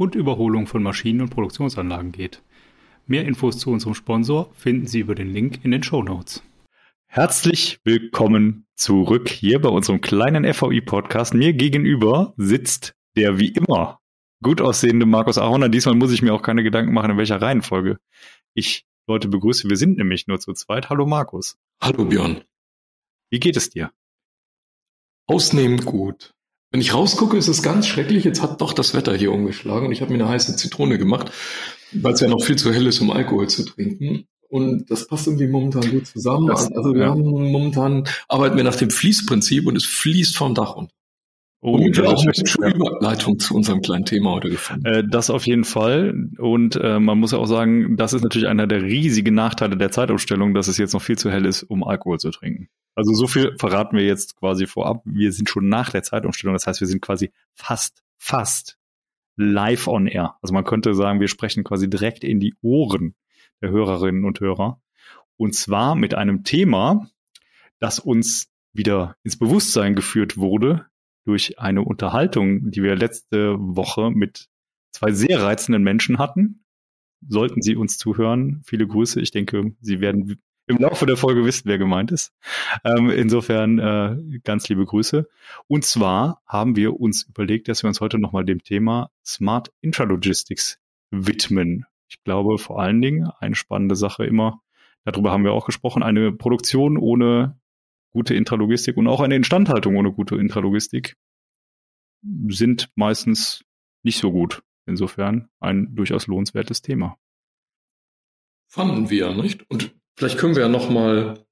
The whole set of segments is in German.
und Überholung von Maschinen und Produktionsanlagen geht. Mehr Infos zu unserem Sponsor finden Sie über den Link in den Show Notes. Herzlich willkommen zurück hier bei unserem kleinen FVI-Podcast. Mir gegenüber sitzt der wie immer gut aussehende Markus Ahoner. Diesmal muss ich mir auch keine Gedanken machen, in welcher Reihenfolge ich Leute begrüße. Wir sind nämlich nur zu zweit. Hallo Markus. Hallo Björn. Wie geht es dir? Ausnehmend gut. Wenn ich rausgucke, ist es ganz schrecklich. Jetzt hat doch das Wetter hier umgeschlagen und ich habe mir eine heiße Zitrone gemacht, weil es ja noch viel zu hell ist, um Alkohol zu trinken. Und das passt irgendwie momentan gut zusammen. Das, also wir ja. haben momentan arbeiten wir nach dem Fließprinzip und es fließt vom Dach runter. Oh, und wir auch eine schöne Überleitung zu unserem kleinen Thema heute gefunden. Äh, das auf jeden Fall. Und äh, man muss ja auch sagen, das ist natürlich einer der riesigen Nachteile der Zeitumstellung, dass es jetzt noch viel zu hell ist, um Alkohol zu trinken. Also so viel verraten wir jetzt quasi vorab. Wir sind schon nach der Zeitumstellung. Das heißt, wir sind quasi fast, fast live on air. Also man könnte sagen, wir sprechen quasi direkt in die Ohren der Hörerinnen und Hörer. Und zwar mit einem Thema, das uns wieder ins Bewusstsein geführt wurde, durch eine Unterhaltung, die wir letzte Woche mit zwei sehr reizenden Menschen hatten. Sollten Sie uns zuhören, viele Grüße. Ich denke, Sie werden im Laufe der Folge wissen, wer gemeint ist. Ähm, insofern äh, ganz liebe Grüße. Und zwar haben wir uns überlegt, dass wir uns heute nochmal dem Thema Smart Intralogistics widmen. Ich glaube vor allen Dingen eine spannende Sache immer, darüber haben wir auch gesprochen, eine Produktion ohne gute Intralogistik und auch eine Instandhaltung ohne gute Intralogistik sind meistens nicht so gut. Insofern ein durchaus lohnenswertes Thema. Fanden wir, nicht? Und vielleicht können wir ja nochmal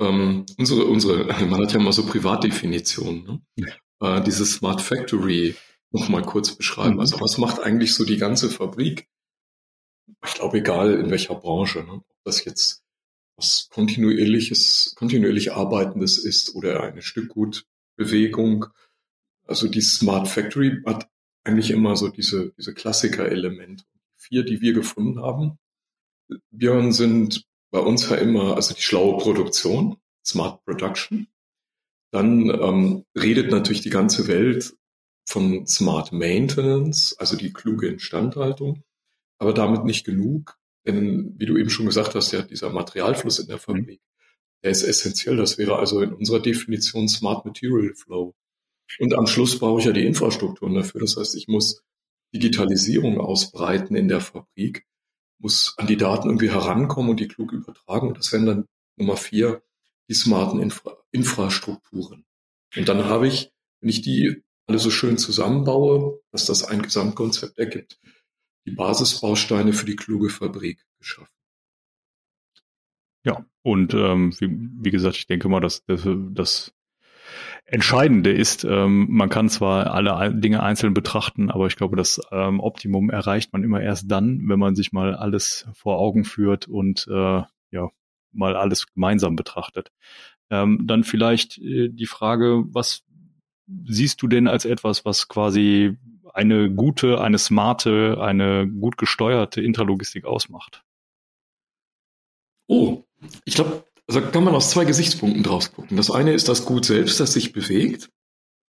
ähm, unsere, unsere, man hat ja mal so Privatdefinitionen, ne? äh, diese Smart Factory nochmal kurz beschreiben. Mhm. Also was macht eigentlich so die ganze Fabrik? Ich glaube, egal in welcher Branche, ne? ob das jetzt was kontinuierliches, kontinuierlich Arbeitendes ist oder eine Stückgutbewegung. Also die Smart Factory hat eigentlich immer so diese, diese Klassiker-Elemente. Vier, die wir gefunden haben. Björn sind bei uns ja immer, also die schlaue Produktion, Smart Production. Dann ähm, redet natürlich die ganze Welt von Smart Maintenance, also die kluge Instandhaltung, aber damit nicht genug. Denn wie du eben schon gesagt hast, ja, dieser Materialfluss in der mhm. Fabrik, der ist essentiell. Das wäre also in unserer Definition Smart Material Flow. Und am Schluss brauche ich ja die Infrastrukturen dafür. Das heißt, ich muss Digitalisierung ausbreiten in der Fabrik, muss an die Daten irgendwie herankommen und die klug übertragen. Und das wären dann Nummer vier, die smarten Infra Infrastrukturen. Und dann habe ich, wenn ich die alle so schön zusammenbaue, dass das ein Gesamtkonzept ergibt, die Basisbausteine für die kluge Fabrik geschaffen. Ja, und ähm, wie, wie, gesagt, ich denke mal, dass das, das Entscheidende ist, ähm, man kann zwar alle Dinge einzeln betrachten, aber ich glaube, das ähm, Optimum erreicht man immer erst dann, wenn man sich mal alles vor Augen führt und äh, ja mal alles gemeinsam betrachtet. Ähm, dann vielleicht äh, die Frage, was siehst du denn als etwas, was quasi eine gute, eine smarte, eine gut gesteuerte Intralogistik ausmacht? Oh, ich glaube, also kann man aus zwei Gesichtspunkten draus gucken. Das eine ist das Gut selbst, das sich bewegt.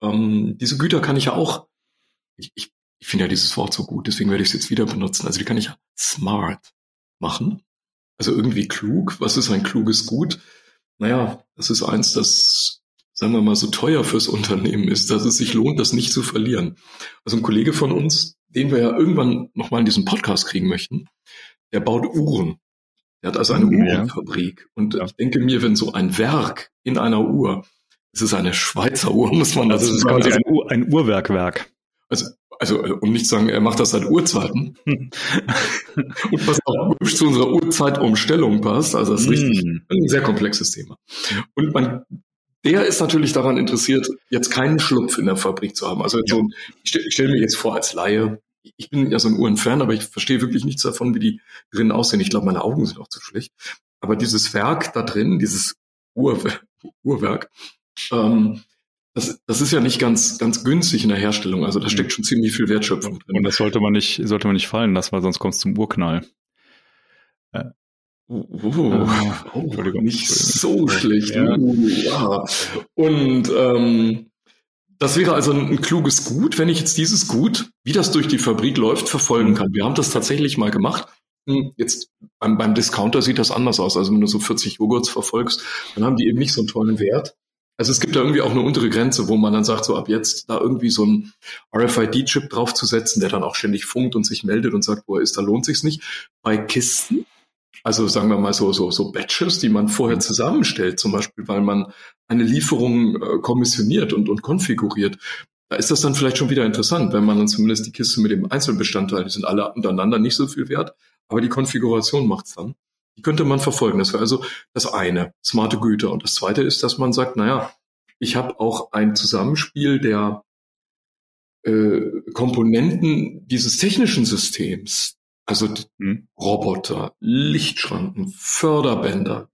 Ähm, diese Güter kann ich ja auch, ich, ich, ich finde ja dieses Wort so gut, deswegen werde ich es jetzt wieder benutzen. Also die kann ich ja smart machen. Also irgendwie klug. Was ist ein kluges Gut? Naja, das ist eins, das sagen wir mal, so teuer fürs Unternehmen ist, dass es sich lohnt, das nicht zu verlieren. Also ein Kollege von uns, den wir ja irgendwann nochmal in diesen Podcast kriegen möchten, der baut Uhren. Der hat also eine ja. Uhrenfabrik. Und ja. ich denke mir, wenn so ein Werk in einer Uhr, es ist eine Schweizer Uhr, muss man also das sagen. ist quasi ein, Uhr, ein Uhrwerkwerk. Also, also, um nicht zu sagen, er macht das seit Urzeiten. und was auch zu unserer Uhrzeitumstellung passt. Also das ist richtig mm. ein sehr komplexes Thema. Und man der ist natürlich daran interessiert, jetzt keinen Schlupf in der Fabrik zu haben. Also ja. so, ich stelle stell mir jetzt vor als Laie, ich bin ja so ein Uhrenfan, aber ich verstehe wirklich nichts davon, wie die drin aussehen. Ich glaube, meine Augen sind auch zu schlecht. Aber dieses Werk da drin, dieses Uhr, Uhrwerk, ähm, das, das ist ja nicht ganz, ganz günstig in der Herstellung. Also da mhm. steckt schon ziemlich viel Wertschöpfung drin. Und das sollte man nicht, sollte man nicht fallen lassen, weil sonst kommt es zum Urknall. Äh. Uh, uh, oh, Entschuldigung. Nicht so schlecht. Ja. Uh, ja. Und ähm, das wäre also ein, ein, kluges Gut, wenn ich jetzt dieses Gut, wie das durch die Fabrik läuft, verfolgen kann. Wir haben das tatsächlich mal gemacht. Hm, jetzt beim, beim Discounter sieht das anders aus. Also wenn du so 40 Joghurts verfolgst, dann haben die eben nicht so einen tollen Wert. Also es gibt da irgendwie auch eine untere Grenze, wo man dann sagt, so ab jetzt da irgendwie so ein RFID-Chip draufzusetzen, der dann auch ständig funkt und sich meldet und sagt, wo er ist, da lohnt sich's nicht. Bei Kisten, also sagen wir mal so, so, so Batches, die man vorher mhm. zusammenstellt, zum Beispiel, weil man eine Lieferung äh, kommissioniert und, und konfiguriert, da ist das dann vielleicht schon wieder interessant, wenn man dann zumindest die Kiste mit dem Einzelbestandteil, die sind alle untereinander nicht so viel wert, aber die Konfiguration macht's dann. Die könnte man verfolgen. Das wäre also das eine, smarte Güter. Und das zweite ist, dass man sagt, naja, ich habe auch ein Zusammenspiel der äh, Komponenten dieses technischen Systems, also hm. Roboter, Lichtschranken, Förderbänder,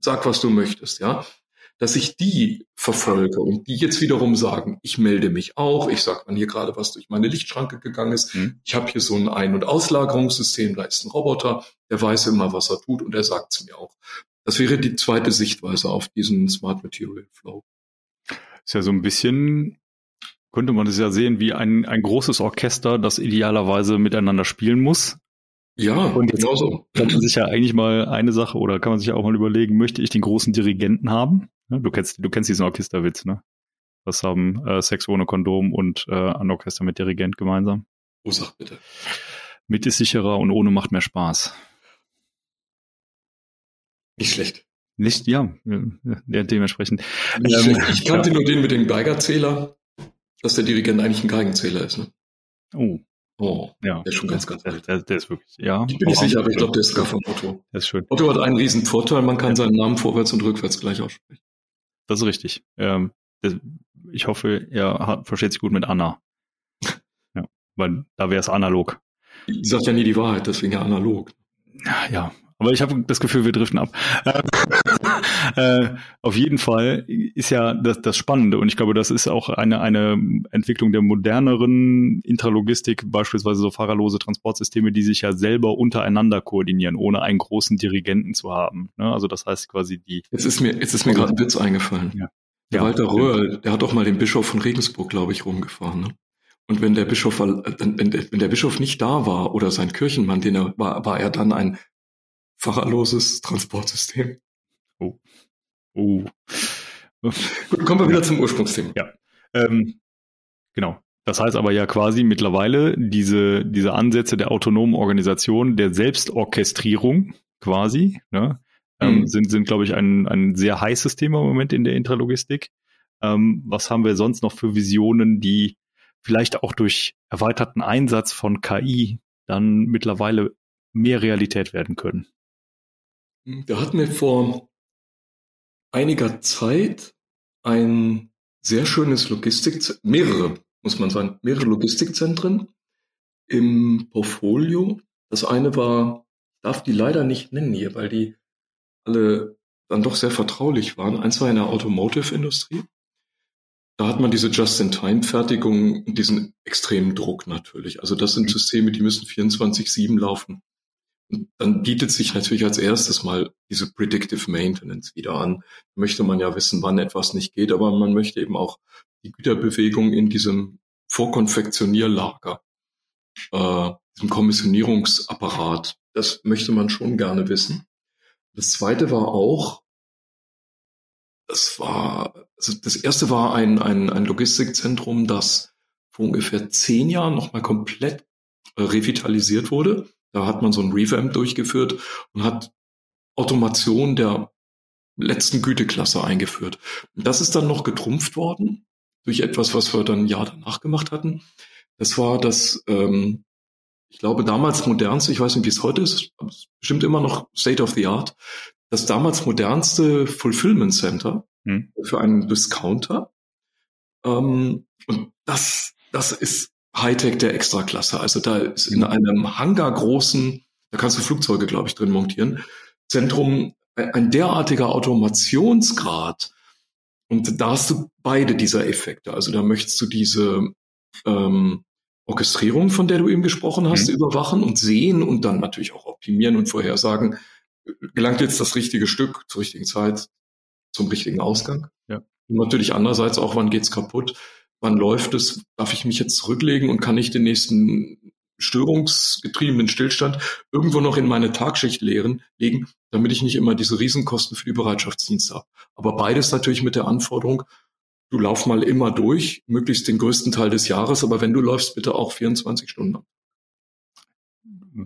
sag was du möchtest, ja dass ich die verfolge und die jetzt wiederum sagen, ich melde mich auch, ich sage man hier gerade, was durch meine Lichtschranke gegangen ist, mhm. ich habe hier so ein Ein- und Auslagerungssystem, da ist ein Roboter, der weiß immer, was er tut und er sagt es mir auch. Das wäre die zweite Sichtweise auf diesen Smart Material Flow. Ist ja so ein bisschen, könnte man es ja sehen, wie ein, ein großes Orchester, das idealerweise miteinander spielen muss. Ja, und jetzt genau so. Kann man sich ja eigentlich mal eine Sache oder kann man sich ja auch mal überlegen, möchte ich den großen Dirigenten haben? Du kennst, du kennst diesen Orchesterwitz, ne? Was haben äh, Sex ohne Kondom und äh, ein Orchester mit Dirigent gemeinsam? Oh, sag bitte. Mit ist sicherer und ohne macht mehr Spaß. Nicht schlecht. Nicht, ja, ja dementsprechend. Nicht ähm, ich kannte ja. nur den mit dem Geigerzähler, dass der Dirigent eigentlich ein Geigenzähler ist. Ne? Oh. Oh, ja. Der ist schon ganz, ganz alt. Der, der ist wirklich, ja. Ich bin nicht sicher, aber ich glaube, der ist sogar von Otto. Der ist schön. Otto hat einen riesen Vorteil, man kann ja. seinen Namen vorwärts und rückwärts gleich aussprechen. Das ist richtig. Ähm, das, ich hoffe, er hat, versteht sich gut mit Anna. ja, weil da wäre es analog. Ich sag ja nie die Wahrheit, deswegen ja analog. Ja, aber ich habe das Gefühl, wir driften ab. äh, auf jeden Fall ist ja das, das Spannende und ich glaube, das ist auch eine, eine Entwicklung der moderneren Intralogistik, beispielsweise so fahrerlose Transportsysteme, die sich ja selber untereinander koordinieren, ohne einen großen Dirigenten zu haben. Ne? Also das heißt quasi die. Jetzt ist mir, jetzt ist mir gerade ein Witz eingefallen. Ja. Der ja, Walter Röhrl, der hat doch mal den Bischof von Regensburg, glaube ich, rumgefahren. Ne? Und wenn der Bischof, wenn der, wenn der Bischof nicht da war oder sein Kirchenmann, den er war, war er dann ein fahrerloses Transportsystem. Oh. Oh. Gut, kommen wir wieder zum Ursprungsthema. Ja. Ähm, genau. Das heißt aber ja quasi mittlerweile diese, diese Ansätze der autonomen Organisation, der Selbstorchestrierung quasi, ne, ähm, mhm. sind, sind glaube ich, ein, ein sehr heißes Thema im Moment in der Intralogistik. Ähm, was haben wir sonst noch für Visionen, die vielleicht auch durch erweiterten Einsatz von KI dann mittlerweile mehr Realität werden können? Da hatten wir vor einiger Zeit ein sehr schönes Logistik, mehrere, muss man sagen, mehrere Logistikzentren im Portfolio. Das eine war, ich darf die leider nicht nennen hier, weil die alle dann doch sehr vertraulich waren. Eins war in der Automotive-Industrie. Da hat man diese Just-in-Time-Fertigung und diesen extremen Druck natürlich. Also das sind Systeme, die müssen 24-7 laufen dann bietet sich natürlich als erstes mal diese Predictive Maintenance wieder an. Möchte man ja wissen, wann etwas nicht geht, aber man möchte eben auch die Güterbewegung in diesem Vorkonfektionierlager, äh, diesem Kommissionierungsapparat, das möchte man schon gerne wissen. Das zweite war auch, das war, also das erste war ein, ein, ein Logistikzentrum, das vor ungefähr zehn Jahren nochmal komplett äh, revitalisiert wurde da hat man so ein Revamp durchgeführt und hat Automation der letzten Güteklasse eingeführt. Das ist dann noch getrumpft worden durch etwas, was wir dann ein Jahr danach gemacht hatten. Das war das, ähm, ich glaube, damals modernste, ich weiß nicht, wie es heute ist, aber es bestimmt immer noch State of the Art, das damals modernste Fulfillment Center hm. für einen Discounter. Ähm, und das, das ist Hightech der Extraklasse. Also da ist in einem hangargroßen, da kannst du Flugzeuge, glaube ich, drin montieren, Zentrum ein derartiger Automationsgrad. Und da hast du beide dieser Effekte. Also da möchtest du diese ähm, Orchestrierung, von der du eben gesprochen hast, mhm. überwachen und sehen und dann natürlich auch optimieren und vorhersagen, gelangt jetzt das richtige Stück zur richtigen Zeit zum richtigen Ausgang. Ja. Und natürlich andererseits auch, wann geht's kaputt? Wann läuft es? Darf ich mich jetzt zurücklegen und kann ich den nächsten störungsgetriebenen Stillstand irgendwo noch in meine Tagschicht leeren, legen, damit ich nicht immer diese Riesenkosten für die Bereitschaftsdienste habe. Aber beides natürlich mit der Anforderung, du lauf mal immer durch, möglichst den größten Teil des Jahres, aber wenn du läufst, bitte auch 24 Stunden.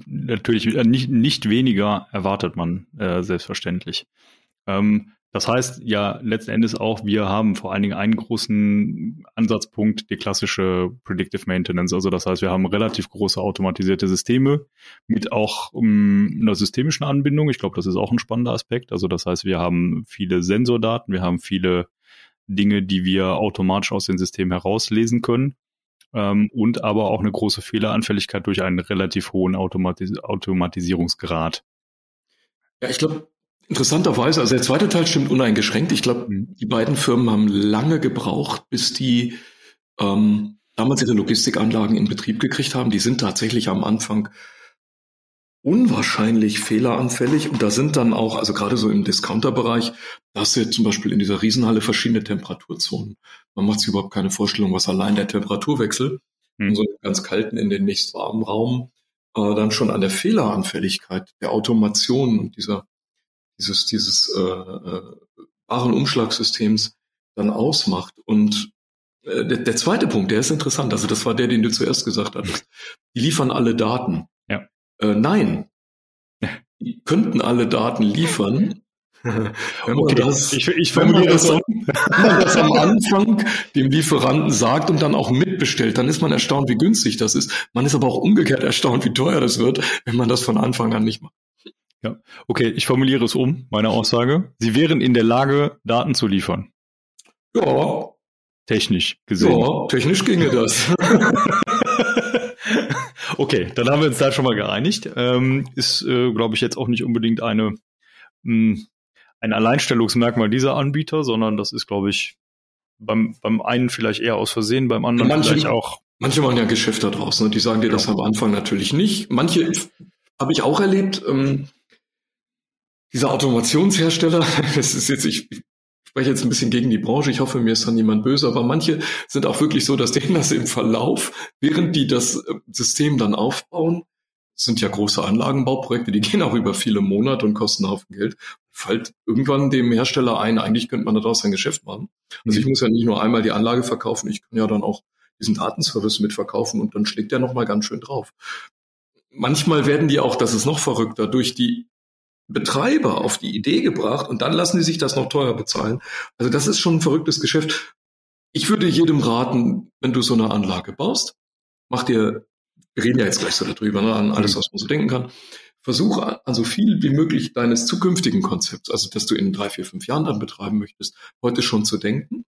Natürlich, äh, nicht, nicht weniger erwartet man, äh, selbstverständlich. Ähm, das heißt ja letzten Endes auch, wir haben vor allen Dingen einen großen Ansatzpunkt, die klassische Predictive Maintenance. Also das heißt, wir haben relativ große automatisierte Systeme mit auch um, einer systemischen Anbindung. Ich glaube, das ist auch ein spannender Aspekt. Also das heißt, wir haben viele Sensordaten, wir haben viele Dinge, die wir automatisch aus den Systemen herauslesen können. Ähm, und aber auch eine große Fehleranfälligkeit durch einen relativ hohen Automatis Automatisierungsgrad. Ja, ich glaube, Interessanterweise, also der zweite Teil stimmt uneingeschränkt. Ich glaube, mhm. die beiden Firmen haben lange gebraucht, bis die ähm, damals ihre Logistikanlagen in Betrieb gekriegt haben. Die sind tatsächlich am Anfang unwahrscheinlich fehleranfällig und da sind dann auch, also gerade so im Discounter-Bereich, da hast du jetzt zum Beispiel in dieser Riesenhalle verschiedene Temperaturzonen. Man macht sich überhaupt keine Vorstellung, was allein der Temperaturwechsel mhm. in so einem ganz kalten in den nicht warmen Raum äh, dann schon an der Fehleranfälligkeit der Automation und dieser dieses, dieses äh, äh, Warenumschlagssystems dann ausmacht. Und äh, der, der zweite Punkt, der ist interessant, also das war der, den du zuerst gesagt hattest. Die liefern alle Daten. Ja. Äh, nein. Die könnten alle Daten liefern, wenn okay, das, ich, ich das, wenn man das am Anfang dem Lieferanten sagt und dann auch mitbestellt, dann ist man erstaunt, wie günstig das ist. Man ist aber auch umgekehrt erstaunt, wie teuer das wird, wenn man das von Anfang an nicht macht. Ja, okay, ich formuliere es um, meine Aussage. Sie wären in der Lage, Daten zu liefern. Ja. Technisch gesehen. Ja, technisch ginge das. okay, dann haben wir uns da schon mal geeinigt. Ähm, ist, äh, glaube ich, jetzt auch nicht unbedingt eine, mh, hm, ein Alleinstellungsmerkmal dieser Anbieter, sondern das ist, glaube ich, beim, beim einen vielleicht eher aus Versehen, beim anderen manche, vielleicht auch. Manche machen ja Geschäft da draußen und die sagen dir das am Anfang natürlich nicht. Manche habe ich auch erlebt. Ähm, dieser Automationshersteller, das ist jetzt, ich, spreche jetzt ein bisschen gegen die Branche, ich hoffe, mir ist da niemand böse, aber manche sind auch wirklich so, dass denen das im Verlauf, während die das äh, System dann aufbauen, sind ja große Anlagenbauprojekte, die gehen auch über viele Monate und kosten einen Haufen Geld. Fällt irgendwann dem Hersteller ein, eigentlich könnte man daraus ein Geschäft machen. Also ich muss ja nicht nur einmal die Anlage verkaufen, ich kann ja dann auch diesen Datenservice mitverkaufen und dann schlägt der nochmal ganz schön drauf. Manchmal werden die auch, das ist noch verrückter, durch die Betreiber auf die Idee gebracht und dann lassen die sich das noch teuer bezahlen. Also das ist schon ein verrücktes Geschäft. Ich würde jedem raten, wenn du so eine Anlage baust, mach dir, wir reden ja jetzt gleich so darüber, ne, an alles, was man so denken kann, versuche an so viel wie möglich deines zukünftigen Konzepts, also dass du in drei, vier, fünf Jahren dann betreiben möchtest, heute schon zu denken.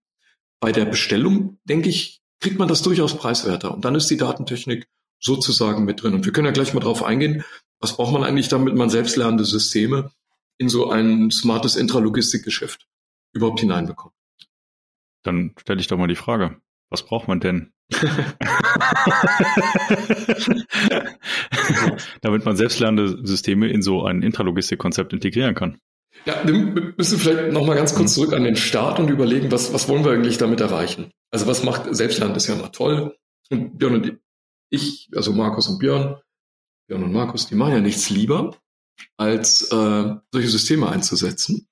Bei der Bestellung, denke ich, kriegt man das durchaus preiswerter. Und dann ist die Datentechnik sozusagen mit drin. Und wir können ja gleich mal drauf eingehen, was braucht man eigentlich, damit man selbstlernende Systeme in so ein smartes Intralogistikgeschäft überhaupt hineinbekommt? Dann stelle ich doch mal die Frage, was braucht man denn? damit man selbstlernende Systeme in so ein Intralogistikkonzept integrieren kann. Ja, wir müssen vielleicht noch mal ganz kurz zurück an den Start und überlegen, was, was wollen wir eigentlich damit erreichen? Also was macht Selbstlernen ist ja mal toll. Und Björn und ich, also Markus und Björn, Björn und Markus, die machen ja nichts lieber, als äh, solche Systeme einzusetzen.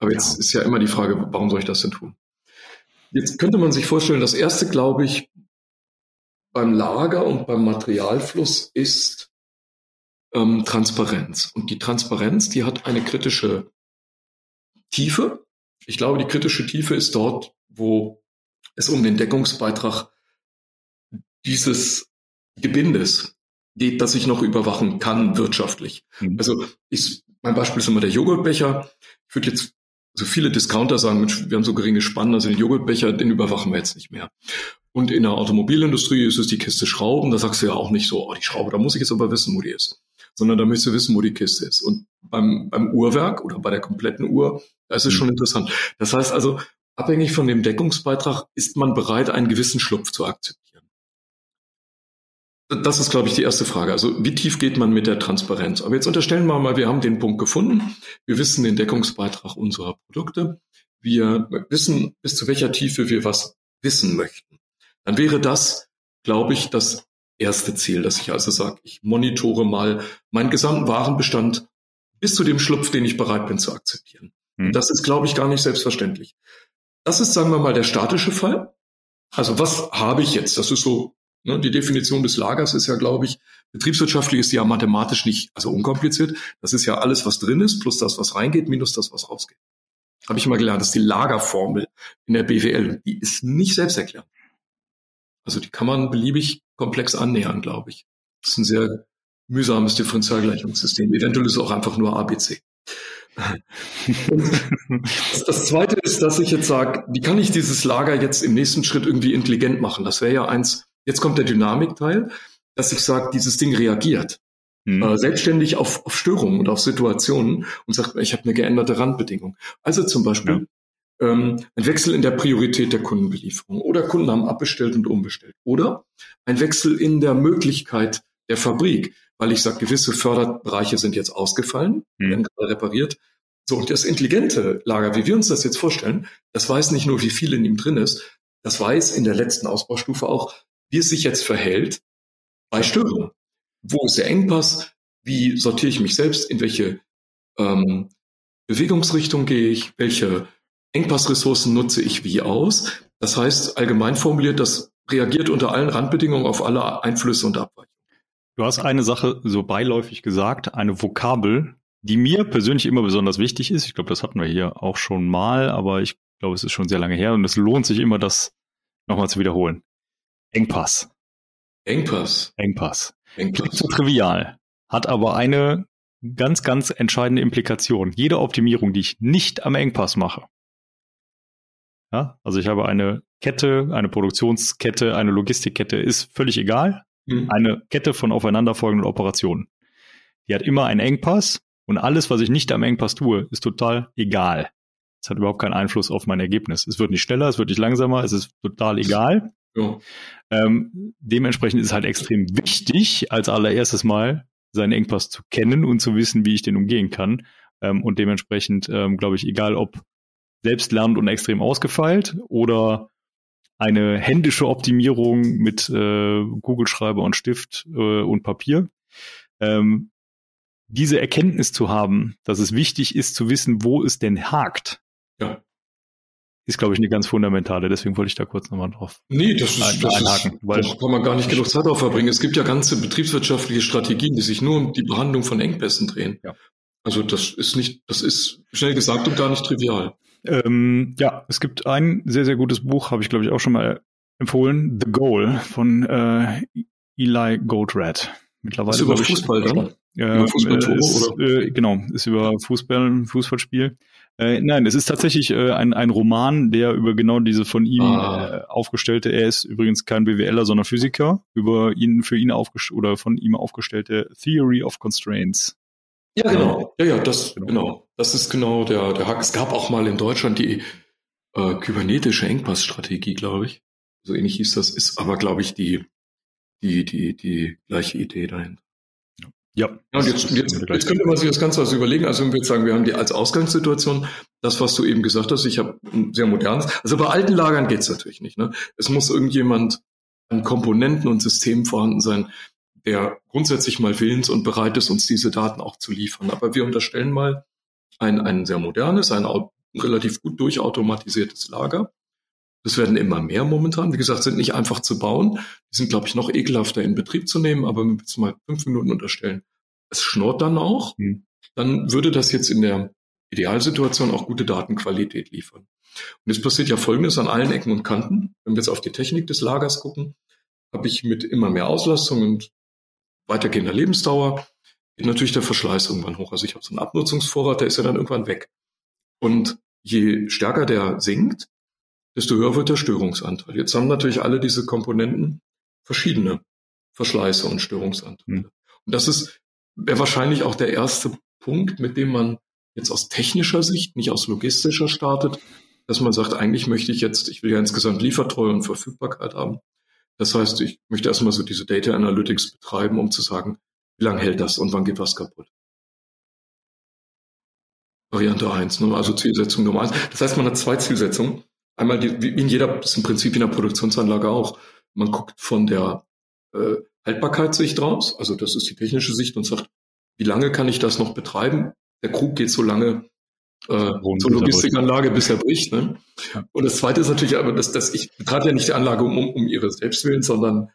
Aber jetzt ja. ist ja immer die Frage, warum soll ich das denn tun? Jetzt könnte man sich vorstellen, das erste, glaube ich, beim Lager und beim Materialfluss ist ähm, Transparenz. Und die Transparenz, die hat eine kritische Tiefe. Ich glaube, die kritische Tiefe ist dort, wo es um den Deckungsbeitrag dieses Gebindes geht, das ich noch überwachen kann wirtschaftlich. Mhm. Also ich, mein Beispiel ist immer der Joghurtbecher. Ich würde jetzt so viele Discounter sagen, Mensch, wir haben so geringe Spannen, also den Joghurtbecher, den überwachen wir jetzt nicht mehr. Und in der Automobilindustrie ist es die Kiste Schrauben. Da sagst du ja auch nicht so, oh, die Schraube, da muss ich jetzt aber wissen, wo die ist. Sondern da möchtest du wissen, wo die Kiste ist. Und beim, beim Uhrwerk oder bei der kompletten Uhr, da ist es mhm. schon interessant. Das heißt also, abhängig von dem Deckungsbeitrag ist man bereit, einen gewissen Schlupf zu akzeptieren. Das ist, glaube ich, die erste Frage. Also wie tief geht man mit der Transparenz? Aber jetzt unterstellen wir mal, wir haben den Punkt gefunden. Wir wissen den Deckungsbeitrag unserer Produkte. Wir wissen, bis zu welcher Tiefe wir was wissen möchten. Dann wäre das, glaube ich, das erste Ziel, dass ich also sage, ich monitore mal meinen gesamten Warenbestand bis zu dem Schlupf, den ich bereit bin zu akzeptieren. Hm. Das ist, glaube ich, gar nicht selbstverständlich. Das ist, sagen wir mal, der statische Fall. Also was habe ich jetzt? Das ist so die Definition des Lagers ist ja, glaube ich, betriebswirtschaftlich ist ja mathematisch nicht, also unkompliziert. Das ist ja alles, was drin ist, plus das, was reingeht, minus das, was rausgeht. Habe ich mal gelernt. Das ist die Lagerformel in der BWL. Die ist nicht selbsterklärend. Also die kann man beliebig komplex annähern, glaube ich. Das ist ein sehr mühsames Differentialgleichungssystem. Eventuell ist es auch einfach nur ABC. das, Zweite ist, dass ich jetzt sage, wie kann ich dieses Lager jetzt im nächsten Schritt irgendwie intelligent machen? Das wäre ja eins, Jetzt kommt der Dynamikteil, dass ich sage, dieses Ding reagiert. Mhm. Äh, selbstständig auf, auf Störungen und auf Situationen und sagt, ich habe eine geänderte Randbedingung. Also zum Beispiel ja. ähm, ein Wechsel in der Priorität der Kundenbelieferung oder Kunden haben abbestellt und umbestellt. Oder ein Wechsel in der Möglichkeit der Fabrik, weil ich sage, gewisse Förderbereiche sind jetzt ausgefallen, mhm. werden gerade repariert. So, und das intelligente Lager, wie wir uns das jetzt vorstellen, das weiß nicht nur, wie viel in ihm drin ist, das weiß in der letzten Ausbaustufe auch, wie es sich jetzt verhält bei Störungen. Wo ist der Engpass? Wie sortiere ich mich selbst? In welche ähm, Bewegungsrichtung gehe ich? Welche Engpassressourcen nutze ich wie aus? Das heißt, allgemein formuliert, das reagiert unter allen Randbedingungen auf alle Einflüsse und Abweichungen. Du hast eine Sache so beiläufig gesagt, eine Vokabel, die mir persönlich immer besonders wichtig ist. Ich glaube, das hatten wir hier auch schon mal, aber ich glaube, es ist schon sehr lange her und es lohnt sich immer, das nochmal zu wiederholen. Engpass. Engpass. Engpass. Engpass. Klingt so trivial, hat aber eine ganz, ganz entscheidende Implikation. Jede Optimierung, die ich nicht am Engpass mache, ja, also ich habe eine Kette, eine Produktionskette, eine Logistikkette, ist völlig egal. Mhm. Eine Kette von aufeinanderfolgenden Operationen. Die hat immer einen Engpass und alles, was ich nicht am Engpass tue, ist total egal. Es hat überhaupt keinen Einfluss auf mein Ergebnis. Es wird nicht schneller, es wird nicht langsamer, es ist total egal. Ja. Ähm, dementsprechend ist es halt extrem wichtig, als allererstes Mal seinen Engpass zu kennen und zu wissen, wie ich den umgehen kann. Ähm, und dementsprechend, ähm, glaube ich, egal ob selbstlernend und extrem ausgefeilt oder eine händische Optimierung mit äh, Google-Schreiber und Stift äh, und Papier. Ähm, diese Erkenntnis zu haben, dass es wichtig ist zu wissen, wo es denn hakt. Ja ist, glaube ich, eine ganz fundamentale. Deswegen wollte ich da kurz nochmal drauf Nee, das ist, das einhaken. Ist, da kann man gar nicht genug Zeit drauf verbringen. Es gibt ja ganze betriebswirtschaftliche Strategien, die sich nur um die Behandlung von Engpässen drehen. Ja. Also das ist nicht, das ist schnell gesagt und gar nicht trivial. Ähm, ja, es gibt ein sehr, sehr gutes Buch, habe ich, glaube ich, auch schon mal empfohlen, The Goal von äh, Eli Goldred. Mittlerweile ist über Fußball, dann? Ja, über Fußballtore, ist, oder? Äh, genau, ist über Fußball, Fußballspiel. Äh, nein, es ist tatsächlich äh, ein, ein Roman, der über genau diese von ihm ah. äh, aufgestellte, er ist übrigens kein BWLer, sondern Physiker, über ihn, für ihn aufgestellte oder von ihm aufgestellte Theory of Constraints. Ja, genau. Ja, ja, das, genau. genau. Das ist genau der, der Hack. Es gab auch mal in Deutschland die äh, kybernetische Engpassstrategie, glaube ich. So ähnlich hieß das, ist aber, glaube ich, die, die, die, die gleiche Idee dahinter. Ja. ja und jetzt, jetzt, jetzt könnte man sich das Ganze also überlegen. Also wenn wir jetzt sagen, wir haben die als Ausgangssituation, das, was du eben gesagt hast, ich habe ein sehr modernes, also bei alten Lagern geht's natürlich nicht. Ne? Es muss irgendjemand an Komponenten und Systemen vorhanden sein, der grundsätzlich mal willens und bereit ist, uns diese Daten auch zu liefern. Aber wir unterstellen mal ein, ein sehr modernes, ein relativ gut durchautomatisiertes Lager. Das werden immer mehr momentan. Wie gesagt, sind nicht einfach zu bauen. Die sind, glaube ich, noch ekelhafter in Betrieb zu nehmen. Aber wenn wir jetzt mal fünf Minuten unterstellen, es schnurrt dann auch, mhm. dann würde das jetzt in der Idealsituation auch gute Datenqualität liefern. Und es passiert ja Folgendes an allen Ecken und Kanten. Wenn wir jetzt auf die Technik des Lagers gucken, habe ich mit immer mehr Auslastung und weitergehender Lebensdauer geht natürlich der Verschleiß irgendwann hoch. Also ich habe so einen Abnutzungsvorrat, der ist ja dann irgendwann weg. Und je stärker der sinkt, desto höher wird der Störungsanteil. Jetzt haben natürlich alle diese Komponenten verschiedene Verschleiße und Störungsanteile. Mhm. Und das ist wahrscheinlich auch der erste Punkt, mit dem man jetzt aus technischer Sicht, nicht aus logistischer startet, dass man sagt, eigentlich möchte ich jetzt, ich will ja insgesamt Liefertreue und Verfügbarkeit haben. Das heißt, ich möchte erstmal so diese Data Analytics betreiben, um zu sagen, wie lange hält das und wann geht was kaputt. Variante eins, ne? also Zielsetzung Nummer eins. Das heißt, man hat zwei Zielsetzungen. Einmal, die, wie in jeder, das ist im Prinzip in der Produktionsanlage auch. Man guckt von der äh, Haltbarkeitssicht raus, also das ist die technische Sicht und sagt, wie lange kann ich das noch betreiben? Der Krug geht so lange äh, zur Logistikanlage, bis er bricht. Ne? Und das Zweite ist natürlich aber, dass, dass ich betreibe ja nicht die Anlage um, um, um ihre Selbstwillen, sondern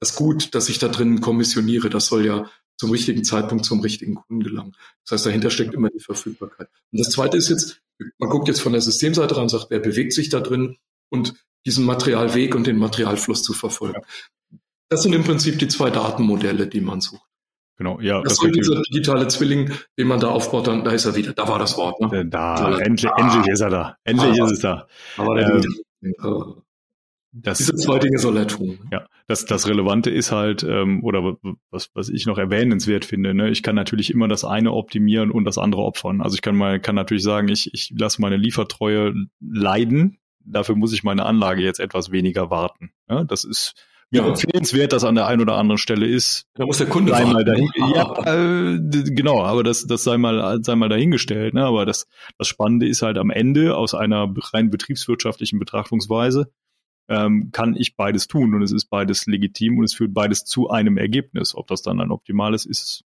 das Gut, das ich da drin kommissioniere, das soll ja zum richtigen Zeitpunkt zum richtigen Kunden gelangen. Das heißt, dahinter steckt immer die Verfügbarkeit. Und das Zweite ist jetzt, man guckt jetzt von der Systemseite ran und sagt, wer bewegt sich da drin und diesen Materialweg und den Materialfluss zu verfolgen. Das sind im Prinzip die zwei Datenmodelle, die man sucht. Genau, ja. Das ist dieser digitale Zwilling, den man da aufbaut, dann da ist er wieder. Da war das Wort. Ne? Da, da endlich, ah, endlich ist er da. Endlich ah, ist es da. Aber ähm, das, diese zwei Dinge soll er tun. Ja, das, das Relevante ist halt, ähm, oder was, was ich noch erwähnenswert finde, ne, ich kann natürlich immer das eine optimieren und das andere opfern. Also ich kann mal, kann natürlich sagen, ich, ich lasse meine Liefertreue leiden. Dafür muss ich meine Anlage jetzt etwas weniger warten. Ja, das ist ja. empfehlenswert das an der einen oder anderen Stelle ist. Da muss der Kunde sei mal dahin, Ja, äh, genau, aber das, das sei mal, sei mal dahingestellt. Ne? Aber das, das Spannende ist halt am Ende aus einer rein betriebswirtschaftlichen Betrachtungsweise ähm, kann ich beides tun und es ist beides legitim und es führt beides zu einem Ergebnis. Ob das dann ein optimales ist,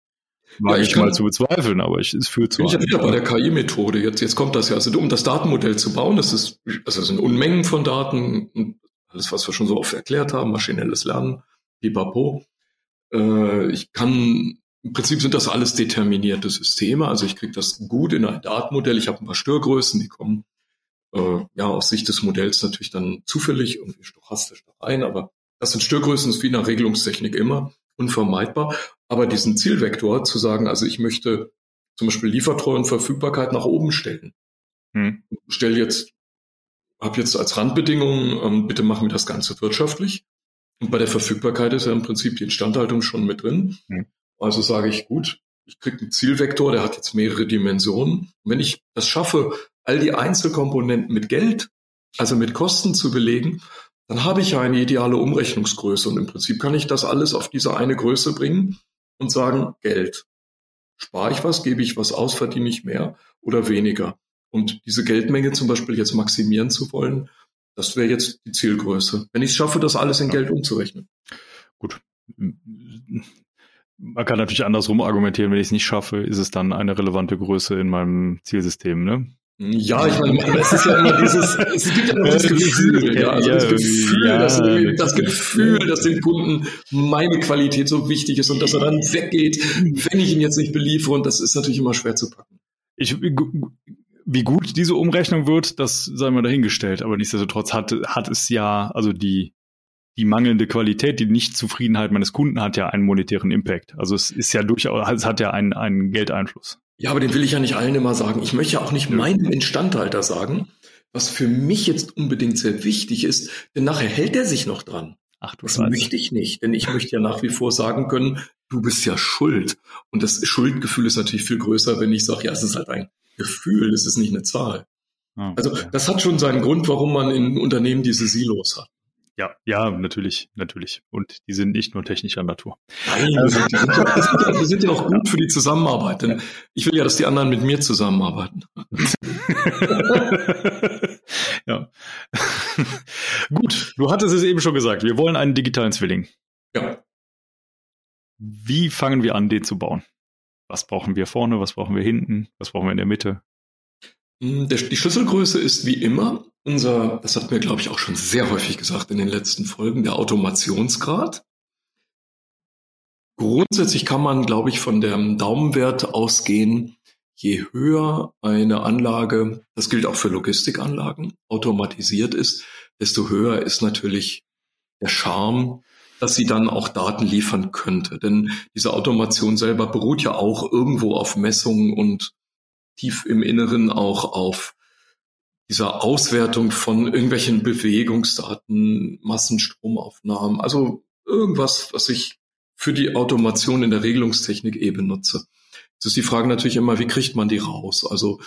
mag ja, ich, ich mal zu bezweifeln, aber ich, es führt zu. Bin ich ja wieder bei der KI-Methode. Jetzt, jetzt kommt das ja. Also um das Datenmodell zu bauen, das ist, also es sind Unmengen von Daten, alles, was wir schon so oft erklärt haben, maschinelles Lernen, pipapo. Äh, ich kann, im Prinzip sind das alles determinierte Systeme, also ich kriege das gut in ein Datenmodell. Ich habe ein paar Störgrößen, die kommen äh, ja aus Sicht des Modells natürlich dann zufällig, irgendwie stochastisch da rein, aber das sind Störgrößen, ist wie in der Regelungstechnik immer unvermeidbar. Aber diesen Zielvektor zu sagen, also ich möchte zum Beispiel Liefertreue und Verfügbarkeit nach oben stellen. Hm. Stell jetzt habe jetzt als Randbedingung, ähm, bitte machen wir das Ganze wirtschaftlich. Und bei der Verfügbarkeit ist ja im Prinzip die Instandhaltung schon mit drin. Mhm. Also sage ich, gut, ich kriege einen Zielvektor, der hat jetzt mehrere Dimensionen. Und wenn ich das schaffe, all die Einzelkomponenten mit Geld, also mit Kosten zu belegen, dann habe ich ja eine ideale Umrechnungsgröße. Und im Prinzip kann ich das alles auf diese eine Größe bringen und sagen, Geld. Spare ich was, gebe ich was aus, verdiene ich mehr oder weniger. Und diese Geldmenge zum Beispiel jetzt maximieren zu wollen, das wäre jetzt die Zielgröße. Wenn ich es schaffe, das alles in Geld umzurechnen. Gut. Man kann natürlich andersrum argumentieren, wenn ich es nicht schaffe, ist es dann eine relevante Größe in meinem Zielsystem, ne? Ja, ich meine, es ist ja immer dieses, es gibt ja immer das Gefühl, ja, also das Gefühl, ja, dass, das Gefühl, dass dem Kunden meine Qualität so wichtig ist und dass er dann weggeht, wenn ich ihn jetzt nicht beliefere und das ist natürlich immer schwer zu packen. Ich wie gut diese Umrechnung wird, das sei mal dahingestellt. Aber nichtsdestotrotz hat, hat es ja, also die, die mangelnde Qualität, die Nichtzufriedenheit meines Kunden hat ja einen monetären Impact. Also es ist ja durchaus, es hat ja einen, einen Geldeinfluss. Ja, aber den will ich ja nicht allen immer sagen. Ich möchte ja auch nicht meinem Instandhalter sagen, was für mich jetzt unbedingt sehr wichtig ist, denn nachher hält er sich noch dran. Ach, du das Scheiße. möchte ich nicht, denn ich möchte ja nach wie vor sagen können, du bist ja schuld. Und das Schuldgefühl ist natürlich viel größer, wenn ich sage, ja, es ist halt ein Gefühl, es ist nicht eine Zahl. Ah, also das hat schon seinen Grund, warum man in Unternehmen diese Silos hat. Ja, ja, natürlich, natürlich. Und die sind nicht nur technischer Natur. Nein, die sind, die sind, ja, die sind, ja, auch gut für die Zusammenarbeit, denn ich will ja, dass die anderen mit mir zusammenarbeiten. ja. gut, du hattest es eben schon gesagt, wir wollen einen digitalen Zwilling. Ja. Wie fangen wir an, den zu bauen? Was brauchen wir vorne, was brauchen wir hinten, was brauchen wir in der Mitte? Hm, die Schlüsselgröße ist wie immer unser, das hat mir glaube ich auch schon sehr häufig gesagt in den letzten Folgen, der Automationsgrad. Grundsätzlich kann man, glaube ich, von dem Daumenwert ausgehen, je höher eine Anlage, das gilt auch für Logistikanlagen, automatisiert ist, desto höher ist natürlich der Charme dass sie dann auch Daten liefern könnte. Denn diese Automation selber beruht ja auch irgendwo auf Messungen und tief im Inneren auch auf dieser Auswertung von irgendwelchen Bewegungsdaten, Massenstromaufnahmen, also irgendwas, was ich für die Automation in der Regelungstechnik eh benutze. Jetzt ist die Frage natürlich immer, wie kriegt man die raus? Also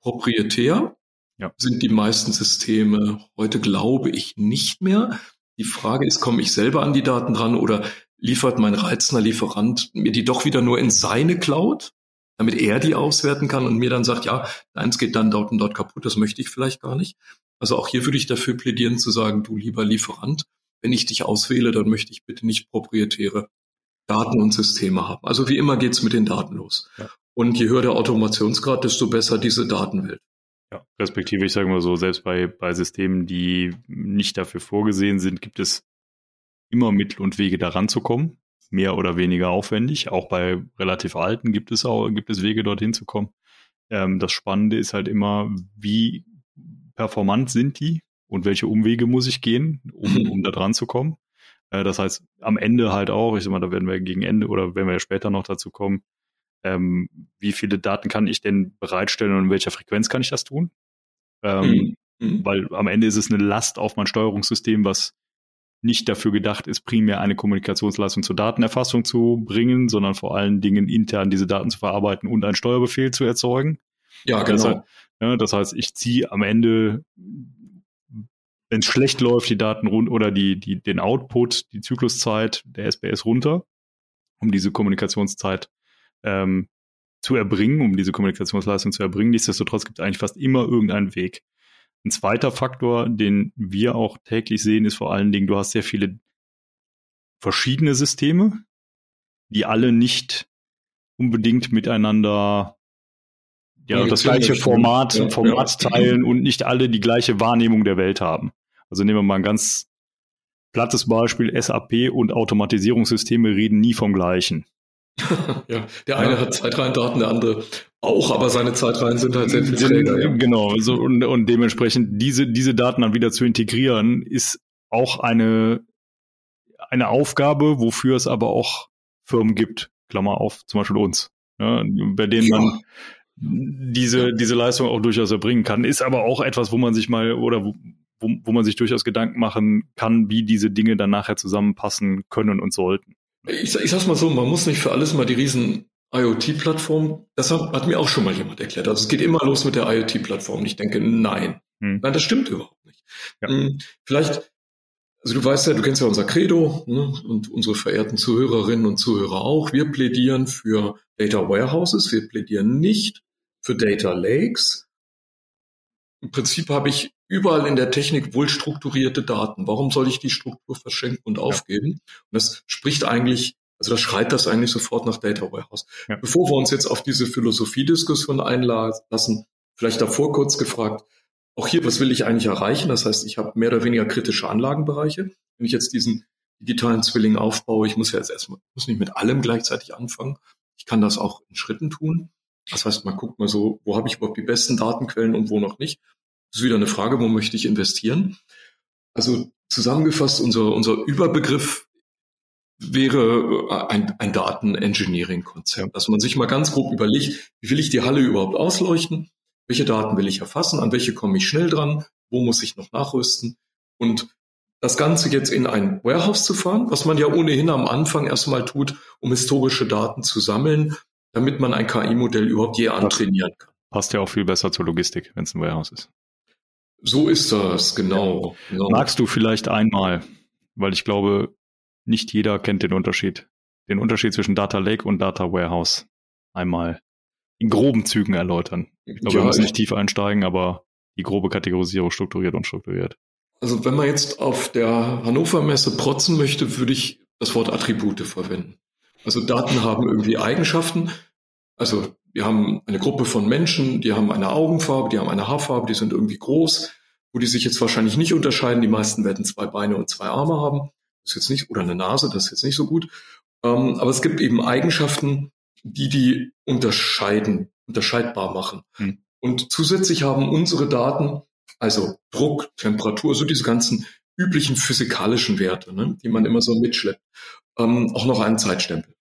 proprietär ja. sind die meisten Systeme heute, glaube ich, nicht mehr. Die Frage ist, komme ich selber an die Daten dran oder liefert mein reizender Lieferant mir die doch wieder nur in seine Cloud, damit er die auswerten kann und mir dann sagt, ja, eins geht dann dort und dort kaputt, das möchte ich vielleicht gar nicht. Also auch hier würde ich dafür plädieren zu sagen, du lieber Lieferant, wenn ich dich auswähle, dann möchte ich bitte nicht proprietäre Daten und Systeme haben. Also wie immer geht's mit den Daten los. Ja. Und je höher der Automationsgrad, desto besser diese Datenwelt. Ja, respektive, ich sage mal so, selbst bei, bei Systemen, die nicht dafür vorgesehen sind, gibt es immer Mittel und Wege daran zu kommen. Mehr oder weniger aufwendig. Auch bei relativ alten gibt es auch, gibt es Wege dorthin zu kommen. Ähm, das Spannende ist halt immer, wie performant sind die und welche Umwege muss ich gehen, um, um da dran zu kommen. Äh, das heißt, am Ende halt auch, ich sag mal, da werden wir gegen Ende oder wenn wir ja später noch dazu kommen, ähm, wie viele Daten kann ich denn bereitstellen und in welcher Frequenz kann ich das tun? Ähm, mhm. Weil am Ende ist es eine Last auf mein Steuerungssystem, was nicht dafür gedacht ist, primär eine Kommunikationsleistung zur Datenerfassung zu bringen, sondern vor allen Dingen intern diese Daten zu verarbeiten und einen Steuerbefehl zu erzeugen. Ja, genau. Das heißt, ja, das heißt ich ziehe am Ende, wenn es schlecht läuft, die Daten rund oder die, die, den Output, die Zykluszeit der SBS runter, um diese Kommunikationszeit ähm, zu erbringen, um diese Kommunikationsleistung zu erbringen. Nichtsdestotrotz gibt es eigentlich fast immer irgendeinen Weg. Ein zweiter Faktor, den wir auch täglich sehen, ist vor allen Dingen, du hast sehr viele verschiedene Systeme, die alle nicht unbedingt miteinander ja, das gleiche Format, ja, Format ja. teilen und nicht alle die gleiche Wahrnehmung der Welt haben. Also nehmen wir mal ein ganz plattes Beispiel, SAP und Automatisierungssysteme reden nie vom gleichen. Ja, der eine ja. hat Zeitreihendaten, der andere auch, aber seine Zeitreihen sind halt sehr viel träger. Ja. Genau, so, und, und dementsprechend diese, diese Daten dann wieder zu integrieren, ist auch eine, eine Aufgabe, wofür es aber auch Firmen gibt, Klammer auf, zum Beispiel uns, ja, bei denen ja. man diese, diese Leistung auch durchaus erbringen kann, ist aber auch etwas, wo man sich mal oder wo, wo, wo man sich durchaus Gedanken machen kann, wie diese Dinge dann nachher zusammenpassen können und sollten. Ich, ich sag's mal so, man muss nicht für alles mal die riesen IoT-Plattform, das hat, hat, mir auch schon mal jemand erklärt. Also es geht immer los mit der IoT-Plattform. Ich denke, nein. Hm. Nein, das stimmt überhaupt nicht. Ja. Hm, vielleicht, also du weißt ja, du kennst ja unser Credo ne, und unsere verehrten Zuhörerinnen und Zuhörer auch. Wir plädieren für Data Warehouses, wir plädieren nicht für Data Lakes. Im Prinzip habe ich überall in der Technik wohl strukturierte Daten. Warum soll ich die Struktur verschenken und aufgeben? Und das spricht eigentlich, also das schreit das eigentlich sofort nach Data Warehouse. Ja. Bevor wir uns jetzt auf diese Philosophiediskussion einlassen, vielleicht davor kurz gefragt, auch hier, was will ich eigentlich erreichen? Das heißt, ich habe mehr oder weniger kritische Anlagenbereiche. Wenn ich jetzt diesen digitalen Zwilling aufbaue, ich muss ja jetzt erstmal, muss nicht mit allem gleichzeitig anfangen. Ich kann das auch in Schritten tun. Das heißt, man guckt mal so, wo habe ich überhaupt die besten Datenquellen und wo noch nicht. Das ist wieder eine Frage, wo möchte ich investieren? Also zusammengefasst, unser, unser Überbegriff wäre äh, ein, ein Datenengineering-Konzept, dass man sich mal ganz grob überlegt, wie will ich die Halle überhaupt ausleuchten? Welche Daten will ich erfassen? An welche komme ich schnell dran? Wo muss ich noch nachrüsten? Und das Ganze jetzt in ein Warehouse zu fahren, was man ja ohnehin am Anfang erstmal tut, um historische Daten zu sammeln, damit man ein KI-Modell überhaupt je antrainieren kann. Passt ja auch viel besser zur Logistik, wenn es ein Warehouse ist. So ist das, genau, genau. Magst du vielleicht einmal, weil ich glaube, nicht jeder kennt den Unterschied, den Unterschied zwischen Data Lake und Data Warehouse einmal in groben Zügen erläutern. Ich glaube, ja, wir müssen nicht tief einsteigen, aber die grobe Kategorisierung strukturiert und strukturiert. Also wenn man jetzt auf der Hannover Messe protzen möchte, würde ich das Wort Attribute verwenden. Also Daten haben irgendwie Eigenschaften. Also wir haben eine Gruppe von Menschen, die haben eine Augenfarbe, die haben eine Haarfarbe, die sind irgendwie groß, wo die sich jetzt wahrscheinlich nicht unterscheiden. Die meisten werden zwei Beine und zwei Arme haben. Das ist jetzt nicht, oder eine Nase, das ist jetzt nicht so gut. Ähm, aber es gibt eben Eigenschaften, die die unterscheiden, unterscheidbar machen. Hm. Und zusätzlich haben unsere Daten, also Druck, Temperatur, so diese ganzen üblichen physikalischen Werte, ne, die man immer so mitschleppt, ähm, auch noch einen Zeitstempel.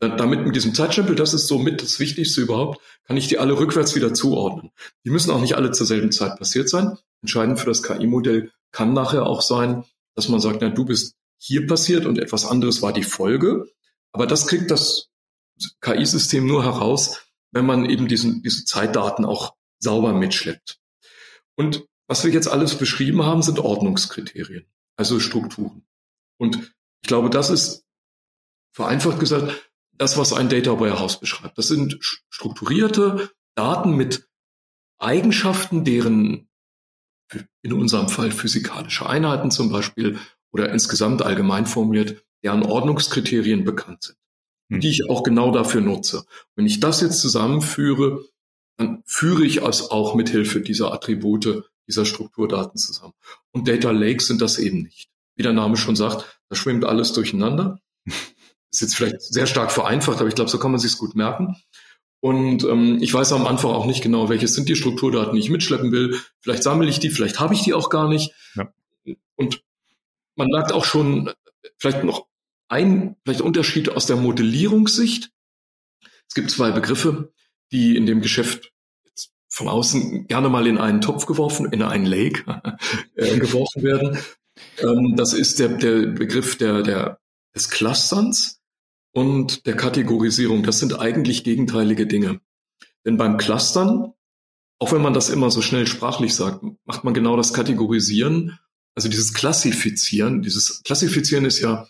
Damit mit diesem Zeitstempel, das ist somit das Wichtigste überhaupt, kann ich die alle rückwärts wieder zuordnen. Die müssen auch nicht alle zur selben Zeit passiert sein. Entscheidend für das KI-Modell kann nachher auch sein, dass man sagt, na, du bist hier passiert und etwas anderes war die Folge. Aber das kriegt das KI-System nur heraus, wenn man eben diesen, diese Zeitdaten auch sauber mitschleppt. Und was wir jetzt alles beschrieben haben, sind Ordnungskriterien, also Strukturen. Und ich glaube, das ist vereinfacht gesagt das, was ein Data Warehouse beschreibt. Das sind strukturierte Daten mit Eigenschaften, deren in unserem Fall physikalische Einheiten zum Beispiel oder insgesamt allgemein formuliert, deren Ordnungskriterien bekannt sind, hm. die ich auch genau dafür nutze. Wenn ich das jetzt zusammenführe, dann führe ich es auch mit Hilfe dieser Attribute, dieser Strukturdaten zusammen. Und Data Lakes sind das eben nicht. Wie der Name schon sagt, da schwimmt alles durcheinander. Ist jetzt vielleicht sehr stark vereinfacht, aber ich glaube, so kann man sich gut merken. Und ähm, ich weiß am Anfang auch nicht genau, welches sind die Strukturdaten, die ich mitschleppen will. Vielleicht sammle ich die, vielleicht habe ich die auch gar nicht. Ja. Und man merkt auch schon vielleicht noch ein vielleicht Unterschied aus der Modellierungssicht. Es gibt zwei Begriffe, die in dem Geschäft von außen gerne mal in einen Topf geworfen, in einen Lake äh, geworfen werden. Ähm, das ist der, der Begriff der, der, des Clusterns und der Kategorisierung. Das sind eigentlich gegenteilige Dinge. Denn beim Clustern, auch wenn man das immer so schnell sprachlich sagt, macht man genau das Kategorisieren, also dieses Klassifizieren. Dieses Klassifizieren ist ja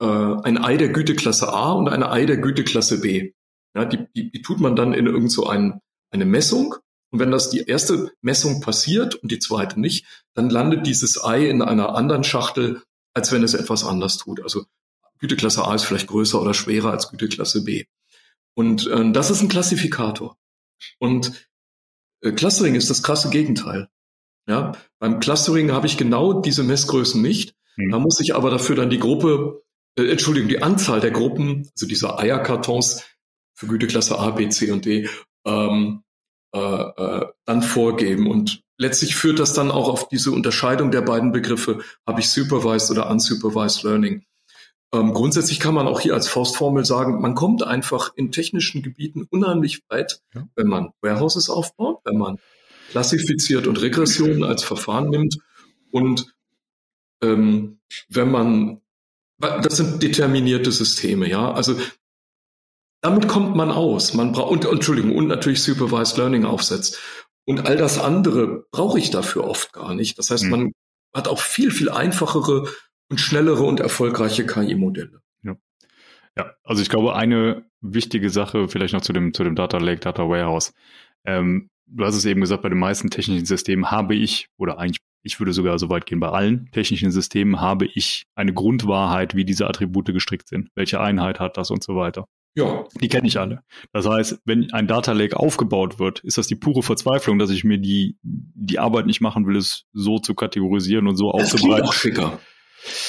äh, ein Ei der Güteklasse A und eine Ei der Güteklasse B. Ja, die, die, die tut man dann in irgend so ein, eine Messung. Und wenn das die erste Messung passiert und die zweite nicht, dann landet dieses Ei in einer anderen Schachtel, als wenn es etwas anders tut. Also Güteklasse A ist vielleicht größer oder schwerer als Güteklasse B. Und äh, das ist ein Klassifikator. Und äh, Clustering ist das krasse Gegenteil. Ja, beim Clustering habe ich genau diese Messgrößen nicht. Mhm. Da muss ich aber dafür dann die Gruppe, äh, Entschuldigung, die Anzahl der Gruppen, also dieser Eierkartons für Güteklasse A, B, C und D, ähm, äh, äh, dann vorgeben. Und letztlich führt das dann auch auf diese Unterscheidung der beiden Begriffe, habe ich supervised oder unsupervised Learning. Ähm, grundsätzlich kann man auch hier als Faustformel sagen, man kommt einfach in technischen Gebieten unheimlich weit, ja. wenn man Warehouses aufbaut, wenn man klassifiziert und Regressionen als Verfahren nimmt und ähm, wenn man, das sind determinierte Systeme, ja, also damit kommt man aus. Man braucht, und, Entschuldigung, und natürlich Supervised Learning aufsetzt. Und all das andere brauche ich dafür oft gar nicht. Das heißt, mhm. man hat auch viel, viel einfachere und schnellere und erfolgreiche KI-Modelle. Ja. ja, also ich glaube, eine wichtige Sache vielleicht noch zu dem, zu dem Data Lake, Data Warehouse. Ähm, du hast es eben gesagt, bei den meisten technischen Systemen habe ich, oder eigentlich, ich würde sogar so weit gehen, bei allen technischen Systemen habe ich eine Grundwahrheit, wie diese Attribute gestrickt sind. Welche Einheit hat das und so weiter. Ja. Die kenne ich alle. Das heißt, wenn ein Data Lake aufgebaut wird, ist das die pure Verzweiflung, dass ich mir die, die Arbeit nicht machen will, es so zu kategorisieren und so das aufzubereiten. Auch schicker.